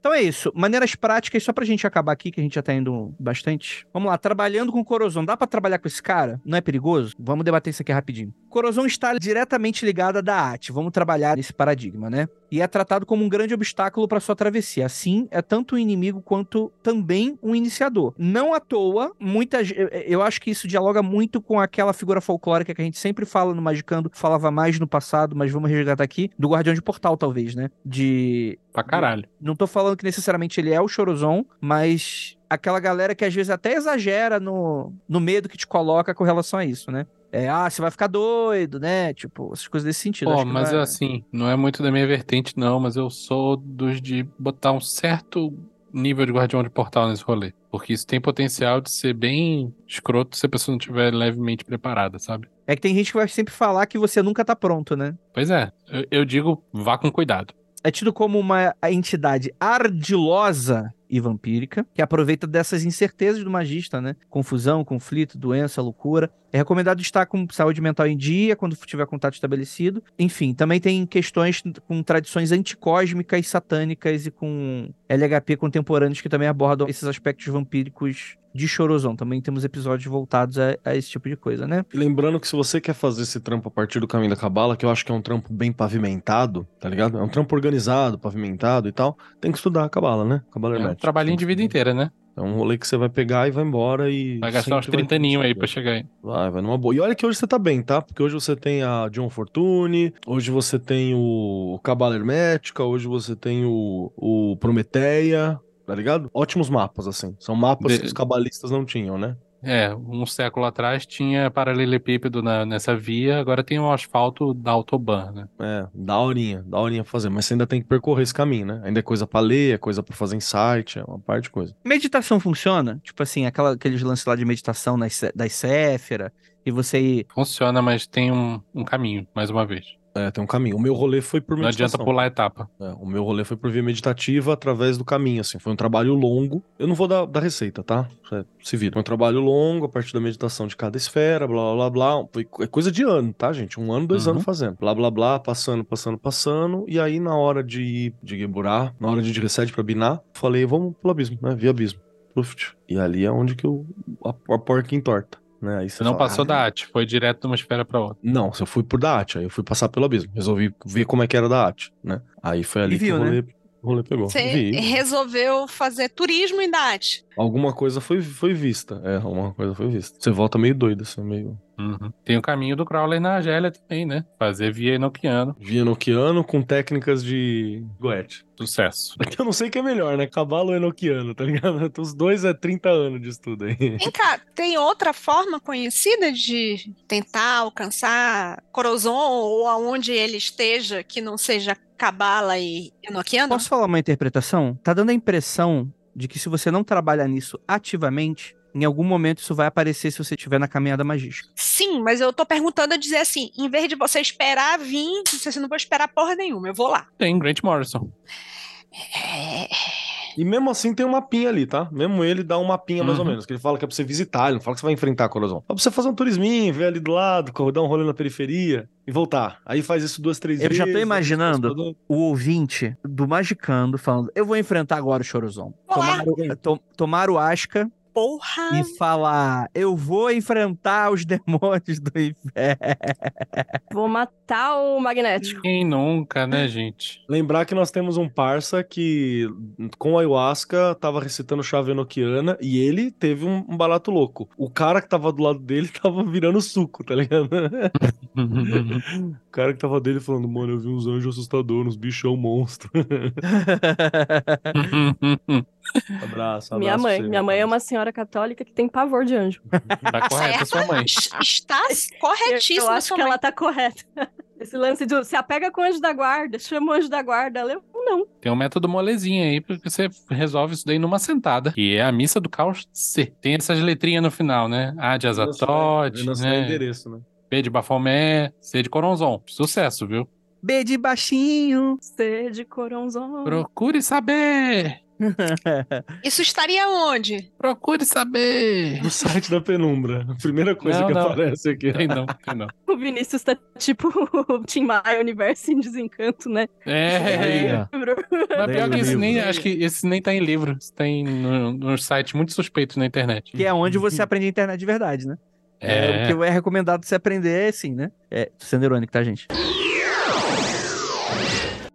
Então é isso. Maneiras práticas, só pra gente acabar aqui, que a gente já tá indo bastante. Vamos lá, trabalhando com corosão. Dá pra trabalhar com esse cara? Não é perigoso? Vamos debater isso aqui rapidinho. Corosão está diretamente ligada da arte. Vamos trabalhar nesse paradigma, né? E é tratado como um grande obstáculo para sua travessia. Assim, é tanto um inimigo quanto também um iniciador. Não à toa, muitas. eu- acho que isso dialoga muito com aquela figura folclórica que a gente sempre fala no Magicando, falava mais no passado, mas vamos resgatar aqui, do Guardião de Portal, talvez, né? De Pra caralho. não tô falando que necessariamente ele é o Chorozon, mas aquela galera que às vezes até exagera no, no medo que te coloca com relação a isso, né? É, ah, você vai ficar doido, né? Tipo, essas coisas desse sentido. Pô, mas é- assim, não é muito da minha vertente, não, mas eu sou dos de botar um certo nível de guardião de portal nesse rolê. Porque isso tem potencial de ser bem escroto se a pessoa não estiver levemente preparada, sabe? É que tem gente que vai sempre falar que você nunca tá pronto, né? Pois é, eu, eu digo, vá com cuidado. É tido como uma entidade ardilosa e vampírica, que aproveita dessas incertezas do magista, né? Confusão, conflito, doença, loucura. É recomendado estar com saúde mental em dia quando tiver contato estabelecido. Enfim, também tem questões com tradições anticósmicas, satânicas e com LHP contemporâneos que também abordam esses aspectos vampíricos de Chorozão. Também temos episódios voltados a, a, esse tipo de coisa, né? E lembrando que se você quer fazer esse trampo a partir do caminho da cabala, que eu acho que é um trampo bem pavimentado, tá ligado? É um trampo organizado, pavimentado e tal, tem que estudar a cabala, né? Cabala É um trabalhinho de vida inteira, né? É um rolê que você vai pegar e vai embora e. Vai gastar uns sempre 30 aninhos aí pra chegar aí. Vai, vai numa boa. E olha que hoje você tá bem, tá? Porque hoje você tem a John Fortune, hoje você tem o Cabala Hermética, hoje você tem o, o Prometeia, tá ligado? Ótimos mapas, assim. São mapas De- que os cabalistas não tinham, né? É, um século atrás tinha paralelepípedo na, nessa via, agora tem o asfalto da Autobahn, né? É, daorinha, daorinha pra fazer. Mas você ainda tem que percorrer esse caminho, né? Ainda é coisa pra ler, é coisa pra fazer insight, é uma parte de coisa. Meditação funciona? Tipo assim, aquela, aqueles lances lá de meditação das, das Séfera, e você. Funciona, mas tem um, um caminho, mais uma vez. É, tem um caminho. O meu rolê foi por Não adianta meditação. pular a etapa. É, o meu rolê foi por via meditativa através do caminho, assim. Foi um trabalho longo. Eu não vou dar, dar receita, tá? Cê se vira. Foi um trabalho longo, a partir da meditação de cada esfera, blá, blá, blá. Foi é coisa de ano, tá, gente? Um ano, dois Uhum. anos fazendo. Blá, blá, blá, passando, passando, passando. E aí, na hora de ir de Geburá, na hora de ir de Reset pra Biná, falei, vamos pro abismo, né? Via abismo. Pluft. E ali é onde que o, a, a porca entorta. Né? Aí Você não fala, passou "Ah, da AT, foi direto de uma esfera pra outra. não, se eu fui por da AT, aí eu fui passar pelo abismo. Resolvi ver como é que era da AT, né? Aí foi ali E viu, que o né? rolê, o rolê pegou. Você Vi. resolveu fazer turismo em Date. Alguma coisa foi, foi vista. É, alguma coisa foi vista. Você volta meio doido, assim, meio. Uhum. Tem o caminho do Crowley na Argélia também, né? Fazer via Enochiano. Via Enochiano com técnicas de Goethe. Sucesso. Eu não sei o que é melhor, né? Cavalo ou Enochiano, tá ligado? Os dois é 30 anos de estudo aí. Vem cá, tem outra forma conhecida de tentar alcançar Corozon ou aonde ele esteja que não seja Cabala e Enochiano? Posso falar uma interpretação? Tá dando a impressão de que se você não trabalhar nisso ativamente, em algum momento isso vai aparecer se você estiver na caminhada magística. Sim, mas eu tô perguntando a dizer assim, em vez de você esperar vir, você não vou esperar porra nenhuma, eu vou lá. Tem Grant Morrison. É, E mesmo assim tem um mapinha ali, tá? Mesmo ele dá um mapinha mais ou Uhum. menos. Que ele fala que é pra você visitar, ele não fala que você vai enfrentar a Corazon. É pra você fazer um turisminho, ver ali do lado, dar um rolê na periferia e voltar. Aí faz isso duas, três Eu vezes. já tô imaginando o ouvinte do Magicando falando: Eu vou enfrentar agora o Chorozão. Olá. Tomar, o- to- tomar o Asca porra. e falar: Eu vou enfrentar os demônios do inferno. Vou matar o magnético. Quem nunca, né, gente? Lembrar que nós temos um parça que, com ayahuasca, tava recitando chave enoquiana e ele teve um, um barato louco. O cara que tava do lado dele tava virando suco, tá ligado? o cara que tava dele falando, mano, eu vi uns anjos assustadores, uns bichão monstro. abraço, abraço. Minha mãe. você, Minha mãe é uma senhora católica que tem pavor de anjo. tá correta sua mãe. Es- Está Eu corretíssima acho sua que mãe. ela tá correta. Esse lance de se apega com o anjo da guarda, chama o anjo da guarda. Ela, eu não. Tem um método molezinho aí, porque você resolve isso daí numa sentada. Que é a missa do caos C. Tem essas letrinhas no final, né? A de Azatote, né? endereço, né? B de Bafomé, C de Coronzon. Sucesso, viu? B de baixinho. C de coronzão. Procure saber! Isso estaria onde? Procure saber! No site da Penumbra. A primeira coisa Não, que não. aparece aqui. Tem não, tem não. O Vinícius tá tipo o Tim Maia Universo em Desencanto, né? É. Ó. Mas pior que esse nem, acho que esse nem tá em livro. Tem no, no site muito suspeito na internet. Que é onde você aprende a internet de verdade, né? É. O que é recomendado você aprender é assim, né? É, tô sendo irônico, tá, gente?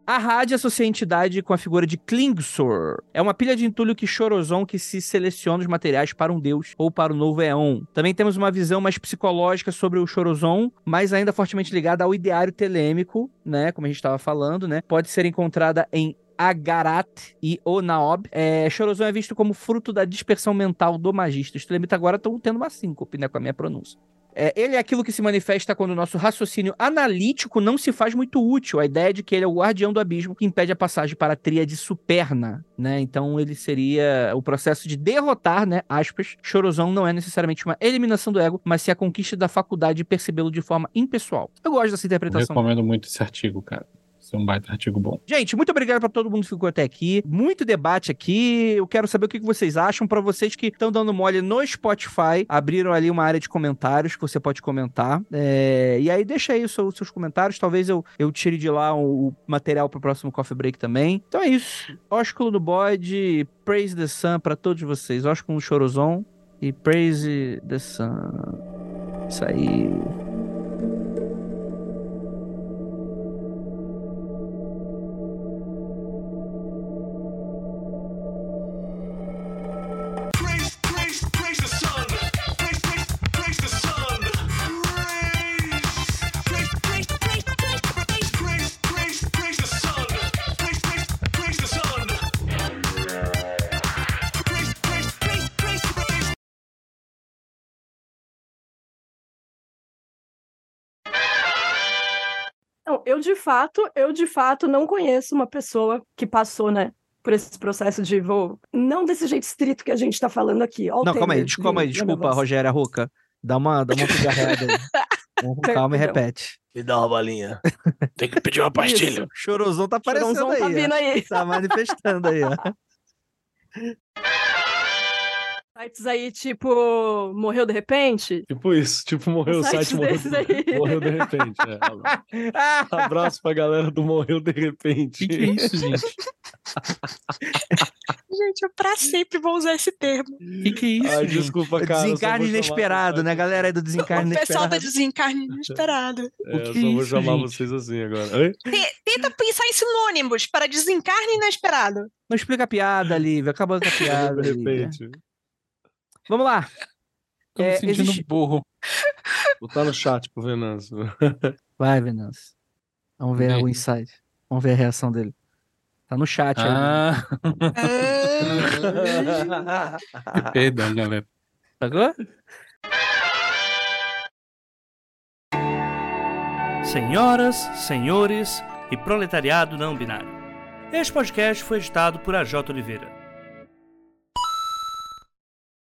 A rádio associa a entidade com a figura de Klingsor. É uma pilha de entulho que Chorozon que se seleciona os materiais para um deus ou para o novo Eon. Também temos uma visão mais psicológica sobre o Chorozon, mas ainda fortemente ligada ao ideário telêmico, né? Como a gente estava falando, né? Pode ser encontrada em Agarat e Onaob. É, Chorozon é visto como fruto da dispersão mental do magista. Os telemitas agora estão tendo uma síncope, né? Com a minha pronúncia. É, ele é aquilo que se manifesta quando o nosso raciocínio analítico não se faz muito útil. A ideia de que ele é o guardião do abismo que impede a passagem para a tríade superna, né? Então ele seria o processo de derrotar, né? Aspas. Chorozão não é necessariamente uma eliminação do ego, mas sim a conquista da faculdade de percebê-lo de forma impessoal. Eu gosto dessa Eu interpretação. recomendo muito esse artigo, cara. Esse é um baita artigo bom. Gente, muito obrigado para todo mundo que ficou até aqui. Muito debate aqui. Eu quero saber o que vocês acham. Para vocês que estão dando mole no Spotify, abriram ali uma área de comentários que você pode comentar. É, E aí, deixa aí os seus, comentários. Talvez eu, eu tire de lá o, material para o próximo Coffee Break também. Então é isso. Ósculo do Bode, Praise the Sun para todos vocês. Ósculo no Chorozon e Praise the Sun. Isso aí. Eu de fato, eu de fato não conheço uma pessoa que passou, né, por esse processo de vou, não desse jeito estrito que a gente tá falando aqui. Ó o Não, calma aí, des- calma aí, desculpa, voz. Rogério Arruca. Dá uma, dá uma pigarreada aí. Calma e repete. Me dá uma balinha. Tem que pedir uma pastilha. O Chorozão tá aparecendo Chorãozão aí. tá vindo aí. Tá manifestando aí, ó. Sites aí, tipo, morreu de repente? Tipo isso, tipo morreu o site, morreu, aí. morreu de repente. é. Abraço pra galera do Morreu de repente. Que que é isso, gente? Gente, eu pra sempre vou usar esse termo. Que que é isso, Ai, desculpa, cara. Desencarne inesperado, né? Galera aí do desencarne o pessoal tá inesperado. desencarne inesperado. É, O eu que só é vou isso, chamar gente? vocês assim agora. Oi? Te- Tenta pensar em sinônimos para desencarne inesperado. Não explica a piada, Lívia. Acabou com a piada. De Lívia. Vamos lá. Tô me É, sentindo existe- burro. Botar no chat pro Venâncio. Vai, Venâncio. Vamos ver o insight. Vamos ver a reação dele. Tá no chat aí. Ah, Ah, perdão, galera. Sacou? Senhoras, senhores e proletariado não binário. Este podcast foi editado por AJ Oliveira.